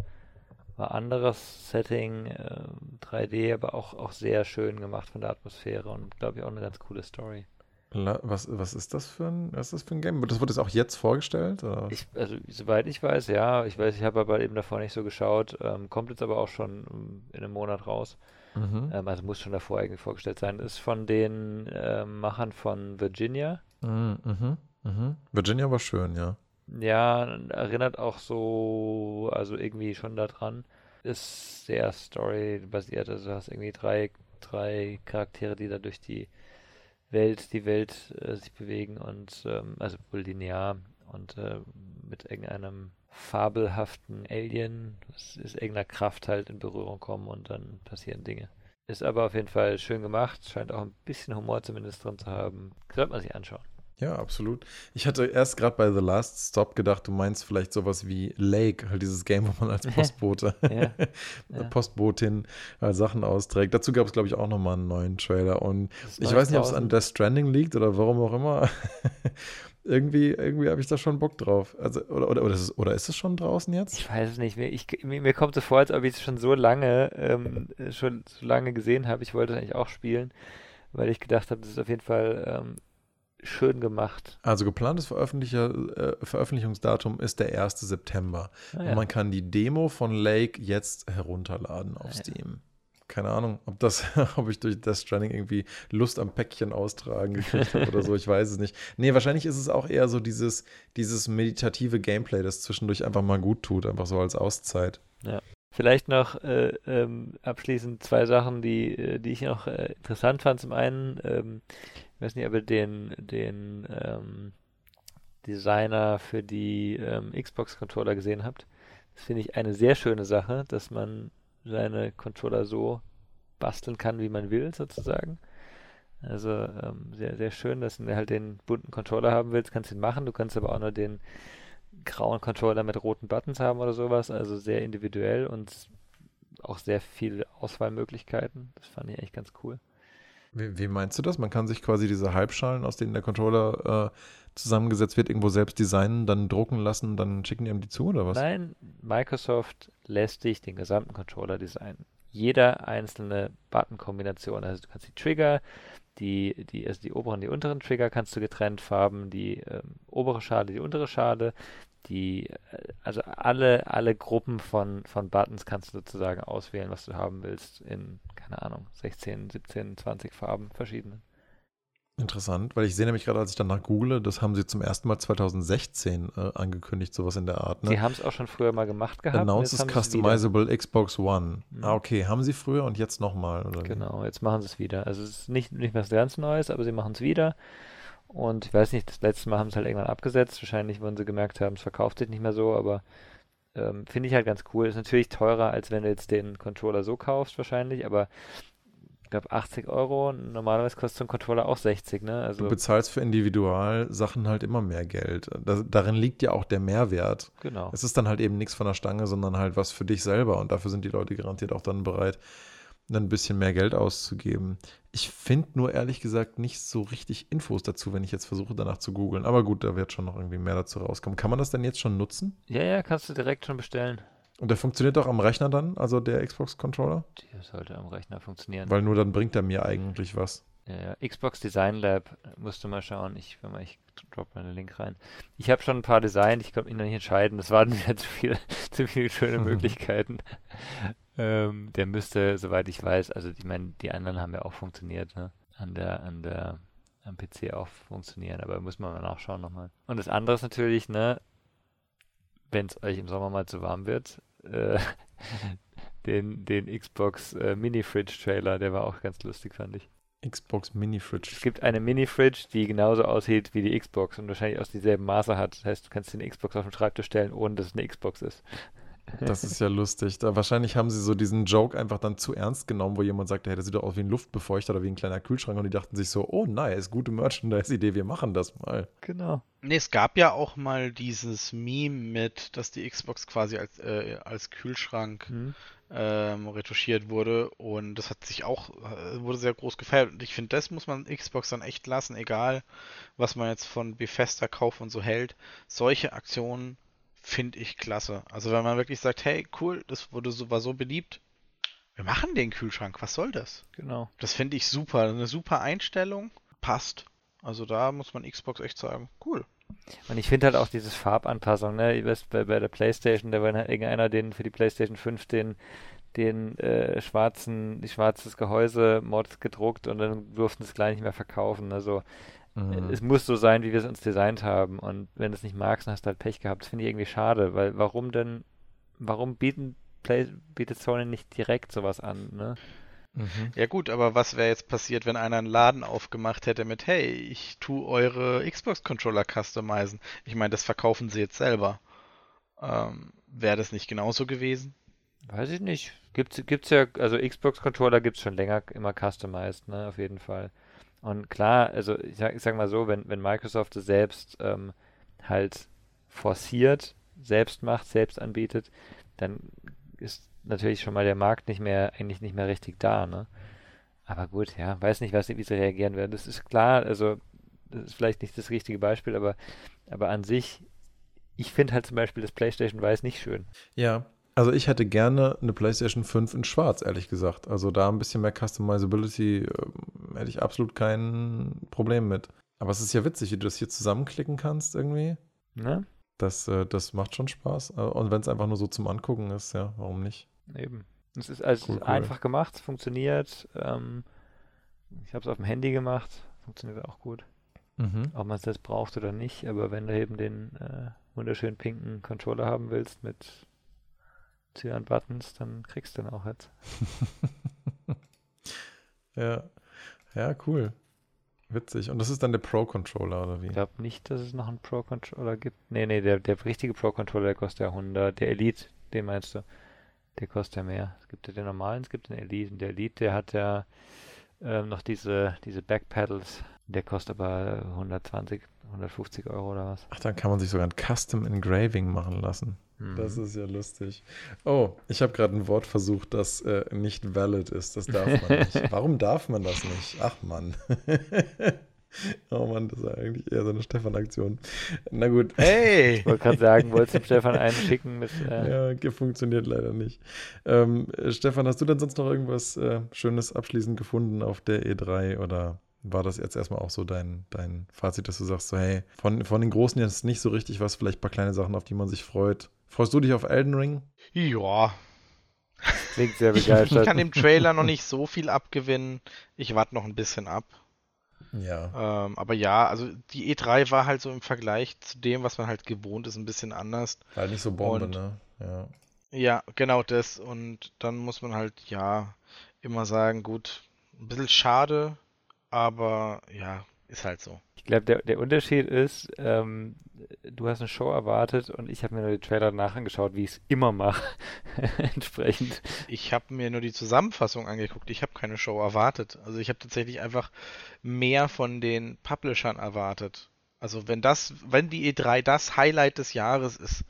war anderes Setting, äh, 3D, aber auch, auch sehr schön gemacht von der Atmosphäre und glaube ich auch eine ganz coole Story. Was, was ist das für ein, was ist das für ein Game? Das wurde jetzt auch jetzt vorgestellt? Ich, also soweit ich weiß, ja, ich weiß, ich habe aber eben davor nicht so geschaut, ähm, kommt jetzt aber auch schon ähm, in einem Monat raus. Mhm. Ähm, also muss schon davor eigentlich vorgestellt sein. Ist von den ähm, Machern von Virginia. Mhm, mhm, mhm. Virginia war schön, ja. Ja, erinnert auch so, also irgendwie schon daran. Ist sehr storybasiert, also du hast irgendwie drei, drei Charaktere, die da durch die Welt, die Welt äh, sich bewegen und ähm, also wohl linear und äh, mit irgendeinem fabelhaften Alien, das ist irgendeiner Kraft halt in Berührung kommen und dann passieren Dinge. Ist aber auf jeden Fall schön gemacht, scheint auch ein bisschen Humor zumindest drin zu haben. Sollte man sich anschauen. Ja, absolut. Ich hatte erst gerade bei The Last Stop gedacht, du meinst vielleicht sowas wie Lake, halt dieses Game, wo man als [laughs] Postbote, Ja, ja. [laughs] Postbotin äh, Sachen austrägt. Dazu gab es, glaube ich, auch nochmal einen neuen Trailer. Und ich weiß nicht, ob es an Death Stranding liegt oder warum auch immer. [laughs] irgendwie irgendwie habe ich da schon Bock drauf. Also, oder, oder, oder, ist es, oder ist es schon draußen jetzt? Ich weiß es nicht. Mir, ich, mir, mir kommt so vor, als ob ich es schon so lange, ähm, äh, schon so lange gesehen habe. Ich wollte es eigentlich auch spielen, weil ich gedacht habe, das ist auf jeden Fall ähm, schön gemacht. Also geplantes Veröffentlicher, äh, Veröffentlichungsdatum ist der 1. September. Ah, Und ja. man kann die Demo von Lake jetzt herunterladen auf Ah, ja. Steam. Keine Ahnung, ob das, [laughs] ob ich durch Death Stranding irgendwie Lust am Päckchen austragen gekriegt habe oder so, ich weiß es nicht. Nee, wahrscheinlich ist es auch eher so dieses, dieses meditative Gameplay, das zwischendurch einfach mal gut tut, einfach so als Auszeit. Vielleicht noch äh, ähm, abschließend zwei Sachen, die, äh, die ich noch äh, interessant fand. Zum einen, ähm, ich weiß nicht, ob ihr den, den ähm, Designer für die ähm, Xbox-Controller gesehen habt. Das finde ich eine sehr schöne Sache, dass man seine Controller so basteln kann, wie man will, sozusagen. Also ähm, sehr, sehr schön, dass du halt den bunten Controller haben willst, kannst du ihn machen. Du kannst aber auch nur den grauen Controller mit roten Buttons haben oder sowas. Also sehr individuell und auch sehr viele Auswahlmöglichkeiten. Das fand ich echt ganz cool. Wie, wie, meinst du das? Man kann sich quasi diese Halbschalen, aus denen der Controller äh, zusammengesetzt wird, irgendwo selbst designen, dann drucken lassen, dann schicken die ihm die zu oder was? Nein, Microsoft lässt dich den gesamten Controller designen. Jeder einzelne Button-Kombination. Also du kannst die Trigger, die, die, also die oberen, die unteren Trigger kannst du getrennt farben, die ähm, obere Schale, die untere Schale, die, äh, also alle, alle Gruppen von, von Buttons kannst du sozusagen auswählen, was du haben willst, in, keine Ahnung, 16, 17, 20 Farben verschiedene. Interessant, weil ich sehe nämlich gerade, als ich danach google, das haben sie zum ersten Mal 2016 äh, angekündigt, sowas in der Art. Ne? Sie haben es auch schon früher mal gemacht gehabt. Announces Customizable Xbox One. Mhm. Ah, okay, haben sie früher und jetzt nochmal, Genau, jetzt machen sie es wieder. Also es ist nicht, nicht mehr was ganz Neues, aber sie machen es wieder. Und ich weiß nicht, das letzte Mal haben sie halt irgendwann abgesetzt. Wahrscheinlich, wenn sie gemerkt haben, es verkauft sich nicht mehr so, aber ähm, finde ich halt ganz cool. Ist natürlich teurer, als wenn du jetzt den Controller so kaufst, wahrscheinlich, aber ich glaube 80 Euro. Normalerweise kostet so ein Controller auch 60, ne? Also, du bezahlst für Individualsachen halt immer mehr Geld. Das, darin liegt ja auch der Mehrwert. Genau. Es ist dann halt eben nichts von der Stange, sondern halt was für dich selber. Und dafür sind die Leute garantiert auch dann bereit, ein bisschen mehr Geld auszugeben. Ich finde nur ehrlich gesagt nicht so richtig Infos dazu, wenn ich jetzt versuche, danach zu googeln. Aber gut, da wird schon noch irgendwie mehr dazu rauskommen. Kann man das denn jetzt schon nutzen? Ja, ja, kannst du direkt schon bestellen. Und der funktioniert auch am Rechner dann, also der Xbox-Controller? Der sollte am Rechner funktionieren. Weil nur dann bringt er mir eigentlich was. Ja. Xbox Design Lab, musst du mal schauen. Ich, mal, ich drop mal einen Link rein. Ich habe schon ein paar Design, ich konnte mich noch nicht entscheiden. Das waren [laughs] wieder zu viele, [laughs] zu viele schöne [laughs] Möglichkeiten. ähm, der müsste, soweit ich weiß, also ich meine, die anderen haben ja auch funktioniert, ne? An der, an der, am PC auch funktionieren, aber muss man mal nachschauen nochmal. Und das andere ist natürlich, ne, wenn es euch im Sommer mal zu warm wird, äh, den, den Xbox äh, Mini-Fridge-Trailer, der war auch ganz lustig, fand ich. Xbox Mini-Fridge. Es gibt eine Mini-Fridge, die genauso aussieht wie die Xbox und wahrscheinlich aus dieselben Maße hat. Das heißt, du kannst den Xbox auf den Schreibtisch stellen, ohne dass es eine Xbox ist. Das ist ja [laughs] lustig. Da wahrscheinlich haben sie so diesen Joke einfach dann zu ernst genommen, wo jemand sagt, hey, das sieht doch aus wie ein Luftbefeuchter oder wie ein kleiner Kühlschrank und die dachten sich so, oh nice, gute Merchandise-Idee, wir machen das mal. Genau. Nee, es gab ja auch mal dieses Meme mit, dass die Xbox quasi als, äh, als Kühlschrank mhm. Ähm, retuschiert wurde und das hat sich auch, äh, wurde sehr groß gefeiert und ich finde, das muss man Xbox dann echt lassen, egal was man jetzt von Bethesda kauft und so hält. Solche Aktionen finde ich klasse. Also wenn man wirklich sagt, hey, cool, das wurde so, war so beliebt, wir machen den Kühlschrank, was soll das? Genau. Das finde ich super, eine super Einstellung, passt. Also da muss man Xbox echt sagen, cool. Und ich finde halt auch dieses Farbanpassung, ne? Ihr wisst, bei, bei der Playstation, da war irgendeiner den für die Playstation 5 den, den äh, schwarzen, die schwarzes Gehäuse Mods gedruckt und dann durften es gleich nicht mehr verkaufen. Also Mhm. Es muss so sein, wie wir es uns designt haben. Und wenn du es nicht magst, dann hast du halt Pech gehabt. Das finde ich irgendwie schade, weil warum denn, warum bieten Play, bietet Sony nicht direkt sowas an, ne? Mhm. Ja gut, aber was wäre jetzt passiert, wenn einer einen Laden aufgemacht hätte mit, hey, ich tue eure Xbox-Controller customizen? Ich meine, das verkaufen sie jetzt selber. Ähm, wäre das nicht genauso gewesen? Weiß ich nicht. Gibt's, gibt's ja, also Xbox-Controller gibt es schon länger immer customized, ne, auf jeden Fall. Und klar, also ich sag, ich sag mal so, wenn, wenn Microsoft es selbst ähm, halt forciert, selbst macht, selbst anbietet, dann ist natürlich schon mal der Markt nicht mehr, eigentlich nicht mehr richtig da, ne? Aber gut, ja, weiß nicht, was, wie sie reagieren werden. Das ist klar, also das ist vielleicht nicht das richtige Beispiel, aber, aber an sich, ich finde halt zum Beispiel das PlayStation Weiß nicht schön. Ja, also ich hätte gerne eine PlayStation 5 in Schwarz, ehrlich gesagt. Also da ein bisschen mehr Customizability äh, hätte ich absolut kein Problem mit. Aber es ist ja witzig, wie du das hier zusammenklicken kannst irgendwie. Ne? Das, äh, das macht schon Spaß. Äh, und wenn es einfach nur so zum Angucken ist, ja, warum nicht? Eben. Es ist also cool, cool. einfach gemacht, es funktioniert. Ähm, ich habe es auf dem Handy gemacht, funktioniert auch gut. Mhm. Ob man es jetzt braucht oder nicht, aber wenn du eben den äh, wunderschönen pinken Controller haben willst mit Cyan-Buttons, dann kriegst du den auch jetzt. [laughs] ja. Ja, cool. Witzig. Und das ist dann der Pro-Controller, oder wie? Ich glaube nicht, dass es noch einen Pro-Controller gibt. Nee, nee, der, der richtige Pro-Controller, der kostet ja 100. Der Elite, den meinst du? Der kostet ja mehr. Es gibt ja den normalen, es gibt den Elite. Und der Elite, der hat ja ähm, noch diese, diese Backpedals. Der kostet aber 120, 150 Euro oder was. Ach, dann kann man sich sogar ein Custom Engraving machen lassen. Das Mhm. ist ja lustig. Oh, ich habe gerade ein Wort versucht, das äh, nicht valid ist. Das darf man nicht. [laughs] Warum darf man das nicht? Ach Mann. [laughs] [laughs] oh Mann, das ist eigentlich eher so eine Stefan-Aktion. Na gut. [laughs] Hey! Ich wollte gerade sagen, wolltest du Stefan einen schicken mit. Äh, Ja, funktioniert leider nicht. Ähm, äh, Stefan, hast du denn sonst noch irgendwas äh, Schönes abschließend gefunden auf der E3 oder war das jetzt erstmal auch so dein, dein Fazit, dass du sagst, so hey, von, von den Großen jetzt nicht so richtig was, vielleicht ein paar kleine Sachen, auf die man sich freut. Freust du dich auf Elden Ring? Ja, klingt sehr ich begeistert. kann dem Trailer noch nicht so viel abgewinnen. Ich warte noch ein bisschen ab. Ja. Ähm, aber ja, also die E3 war halt so im Vergleich zu dem, was man halt gewohnt ist, ein bisschen anders. Halt nicht so Bombe, Und- ne? Ja. Ja, genau das. Und dann muss man halt, ja, immer sagen, gut, ein bisschen schade, aber ja, ist halt so. Ich glaube, der, der Unterschied ist, ähm, du hast eine Show erwartet und ich habe mir nur die Trailer danach angeschaut, wie ich es immer mache. [laughs] Entsprechend. Ich habe mir nur die Zusammenfassung angeguckt. Ich habe keine Show erwartet. Also ich habe tatsächlich einfach mehr von den Publishern erwartet. Also wenn das, wenn die E3 das Highlight des Jahres ist,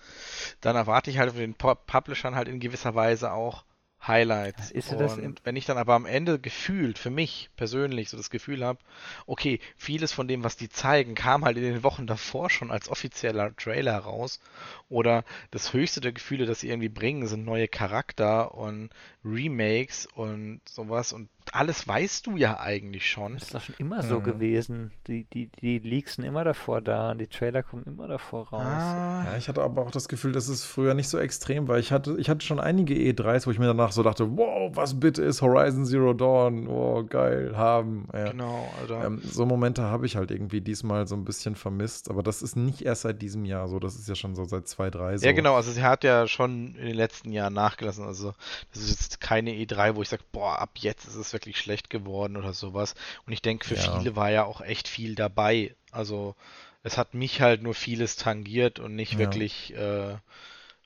dann erwarte ich halt von den Pu- Publishern halt in gewisser Weise auch Highlights. Ist ja das Und wenn ich dann aber am Ende gefühlt, für mich persönlich, so das Gefühl habe, okay, vieles von dem, was die zeigen, kam halt in den Wochen davor schon als offizieller Trailer raus. Oder das höchste der Gefühle, das sie irgendwie bringen, sind neue Charakter und Remakes und sowas. Und alles weißt du ja eigentlich schon. Das ist doch schon immer so Mhm. gewesen. Die, die, die Leaks sind immer davor da und die Trailer kommen immer davor raus. Ah, Ja, ich hatte aber auch das Gefühl, dass es früher nicht so extrem war. Ich hatte, ich hatte schon einige E3s, wo ich mir danach so dachte, wow, was bitte ist Horizon Zero Dawn? Wow, geil, haben. Ja. genau, Alter. Ähm, so Momente habe ich halt irgendwie diesmal so ein bisschen vermisst, aber das ist nicht erst seit diesem Jahr so, das ist ja schon so seit zwei, drei so. Ja, genau, also sie hat ja schon in den letzten Jahren nachgelassen. Also das ist jetzt keine E3, wo ich sage, boah, ab jetzt ist es wirklich schlecht geworden oder sowas. Und ich denke, für Ja. viele war ja auch echt viel dabei. Also es hat mich halt nur vieles tangiert und nicht Ja. wirklich äh,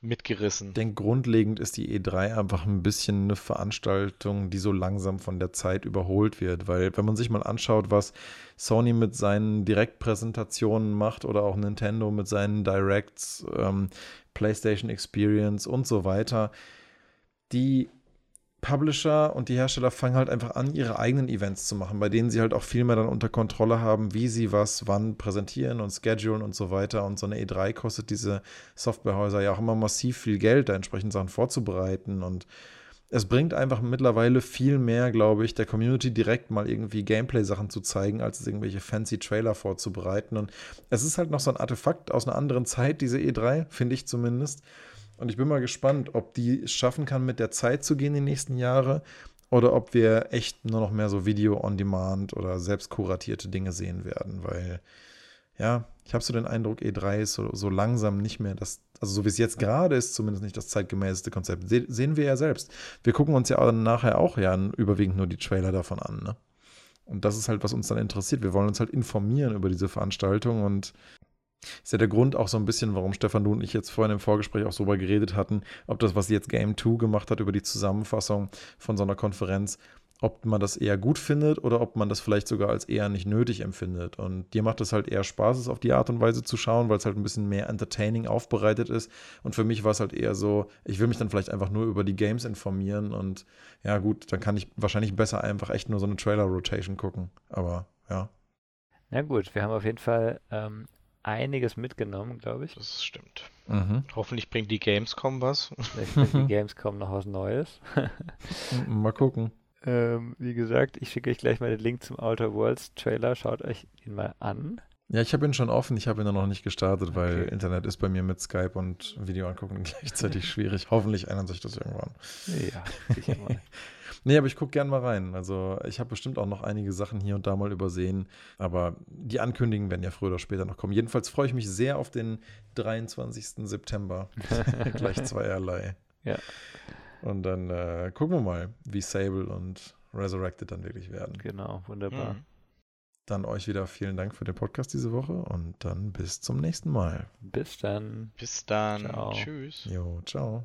mitgerissen. Ich denke, grundlegend ist die E3 einfach ein bisschen eine Veranstaltung, die so langsam von der Zeit überholt wird. Weil, wenn man sich mal anschaut, was Sony mit seinen Direktpräsentationen macht oder auch Nintendo mit seinen Directs, ähm, PlayStation Experience und so weiter, die Publisher und die Hersteller fangen halt einfach an, ihre eigenen Events zu machen, bei denen sie halt auch viel mehr dann unter Kontrolle haben, wie sie was wann präsentieren und schedulen und so weiter. Und so eine E3 kostet diese Softwarehäuser ja auch immer massiv viel Geld, da entsprechend Sachen vorzubereiten. Und es bringt einfach mittlerweile viel mehr, glaube ich, der Community direkt mal irgendwie Gameplay-Sachen zu zeigen, als es irgendwelche fancy Trailer vorzubereiten. Und es ist halt noch so ein Artefakt aus einer anderen Zeit, diese E3, finde ich zumindest. Und ich bin mal gespannt, ob die es schaffen kann, mit der Zeit zu gehen die nächsten Jahre oder ob wir echt nur noch mehr so Video on Demand oder selbst kuratierte Dinge sehen werden, weil ja, ich habe so den Eindruck, E3 ist so, so langsam nicht mehr das, also so wie es jetzt gerade ist, zumindest nicht das zeitgemäßeste Konzept. Se sehen wir ja selbst. Wir gucken uns ja nachher auch ja überwiegend nur die Trailer davon an, ne? Und das ist halt, was uns dann interessiert. Wir wollen uns halt informieren über diese Veranstaltung und ist ja der Grund auch so ein bisschen, warum Stefan, du und ich jetzt vorhin im Vorgespräch auch so darüber geredet hatten, ob das, was jetzt Game 2 gemacht hat über die Zusammenfassung von so einer Konferenz, ob man das eher gut findet oder ob man das vielleicht sogar als eher nicht nötig empfindet. Und dir macht es halt eher Spaß, es auf die Art und Weise zu schauen, weil es halt ein bisschen mehr entertaining aufbereitet ist. Und für mich war es halt eher so, ich will mich dann vielleicht einfach nur über die Games informieren und ja gut, dann kann ich wahrscheinlich besser einfach echt nur so eine Trailer-Rotation gucken. Aber ja. Na gut, wir haben auf jeden Fall ähm, einiges mitgenommen, glaube ich. Das stimmt. Mhm. Hoffentlich bringt die Gamescom was. Vielleicht bringt die [laughs] Gamescom noch was Neues. Mal gucken. ähm, wie gesagt, ich schicke euch gleich mal den Link zum Outer Worlds Trailer. Schaut euch ihn mal an. Ja, ich habe ihn schon offen, ich habe ihn noch nicht gestartet, weil Okay. Internet ist bei mir mit Skype und Video angucken [laughs] gleichzeitig schwierig. Hoffentlich ändert sich das irgendwann. Ja. [laughs] Nee, aber ich gucke gern mal rein. Also ich habe bestimmt auch noch einige Sachen hier und da mal übersehen, aber die Ankündigungen werden ja früher oder später noch kommen. Jedenfalls freue ich mich sehr auf den 23. September. [laughs] Gleich zweierlei. Ja. Und dann äh, gucken wir mal, wie Sable und Resurrected dann wirklich werden. Genau, wunderbar. Hm. Dann euch wieder vielen Dank für den Podcast diese Woche und dann bis zum nächsten Mal. Bis dann. Bis dann. Ciao. Tschüss. Jo, ciao.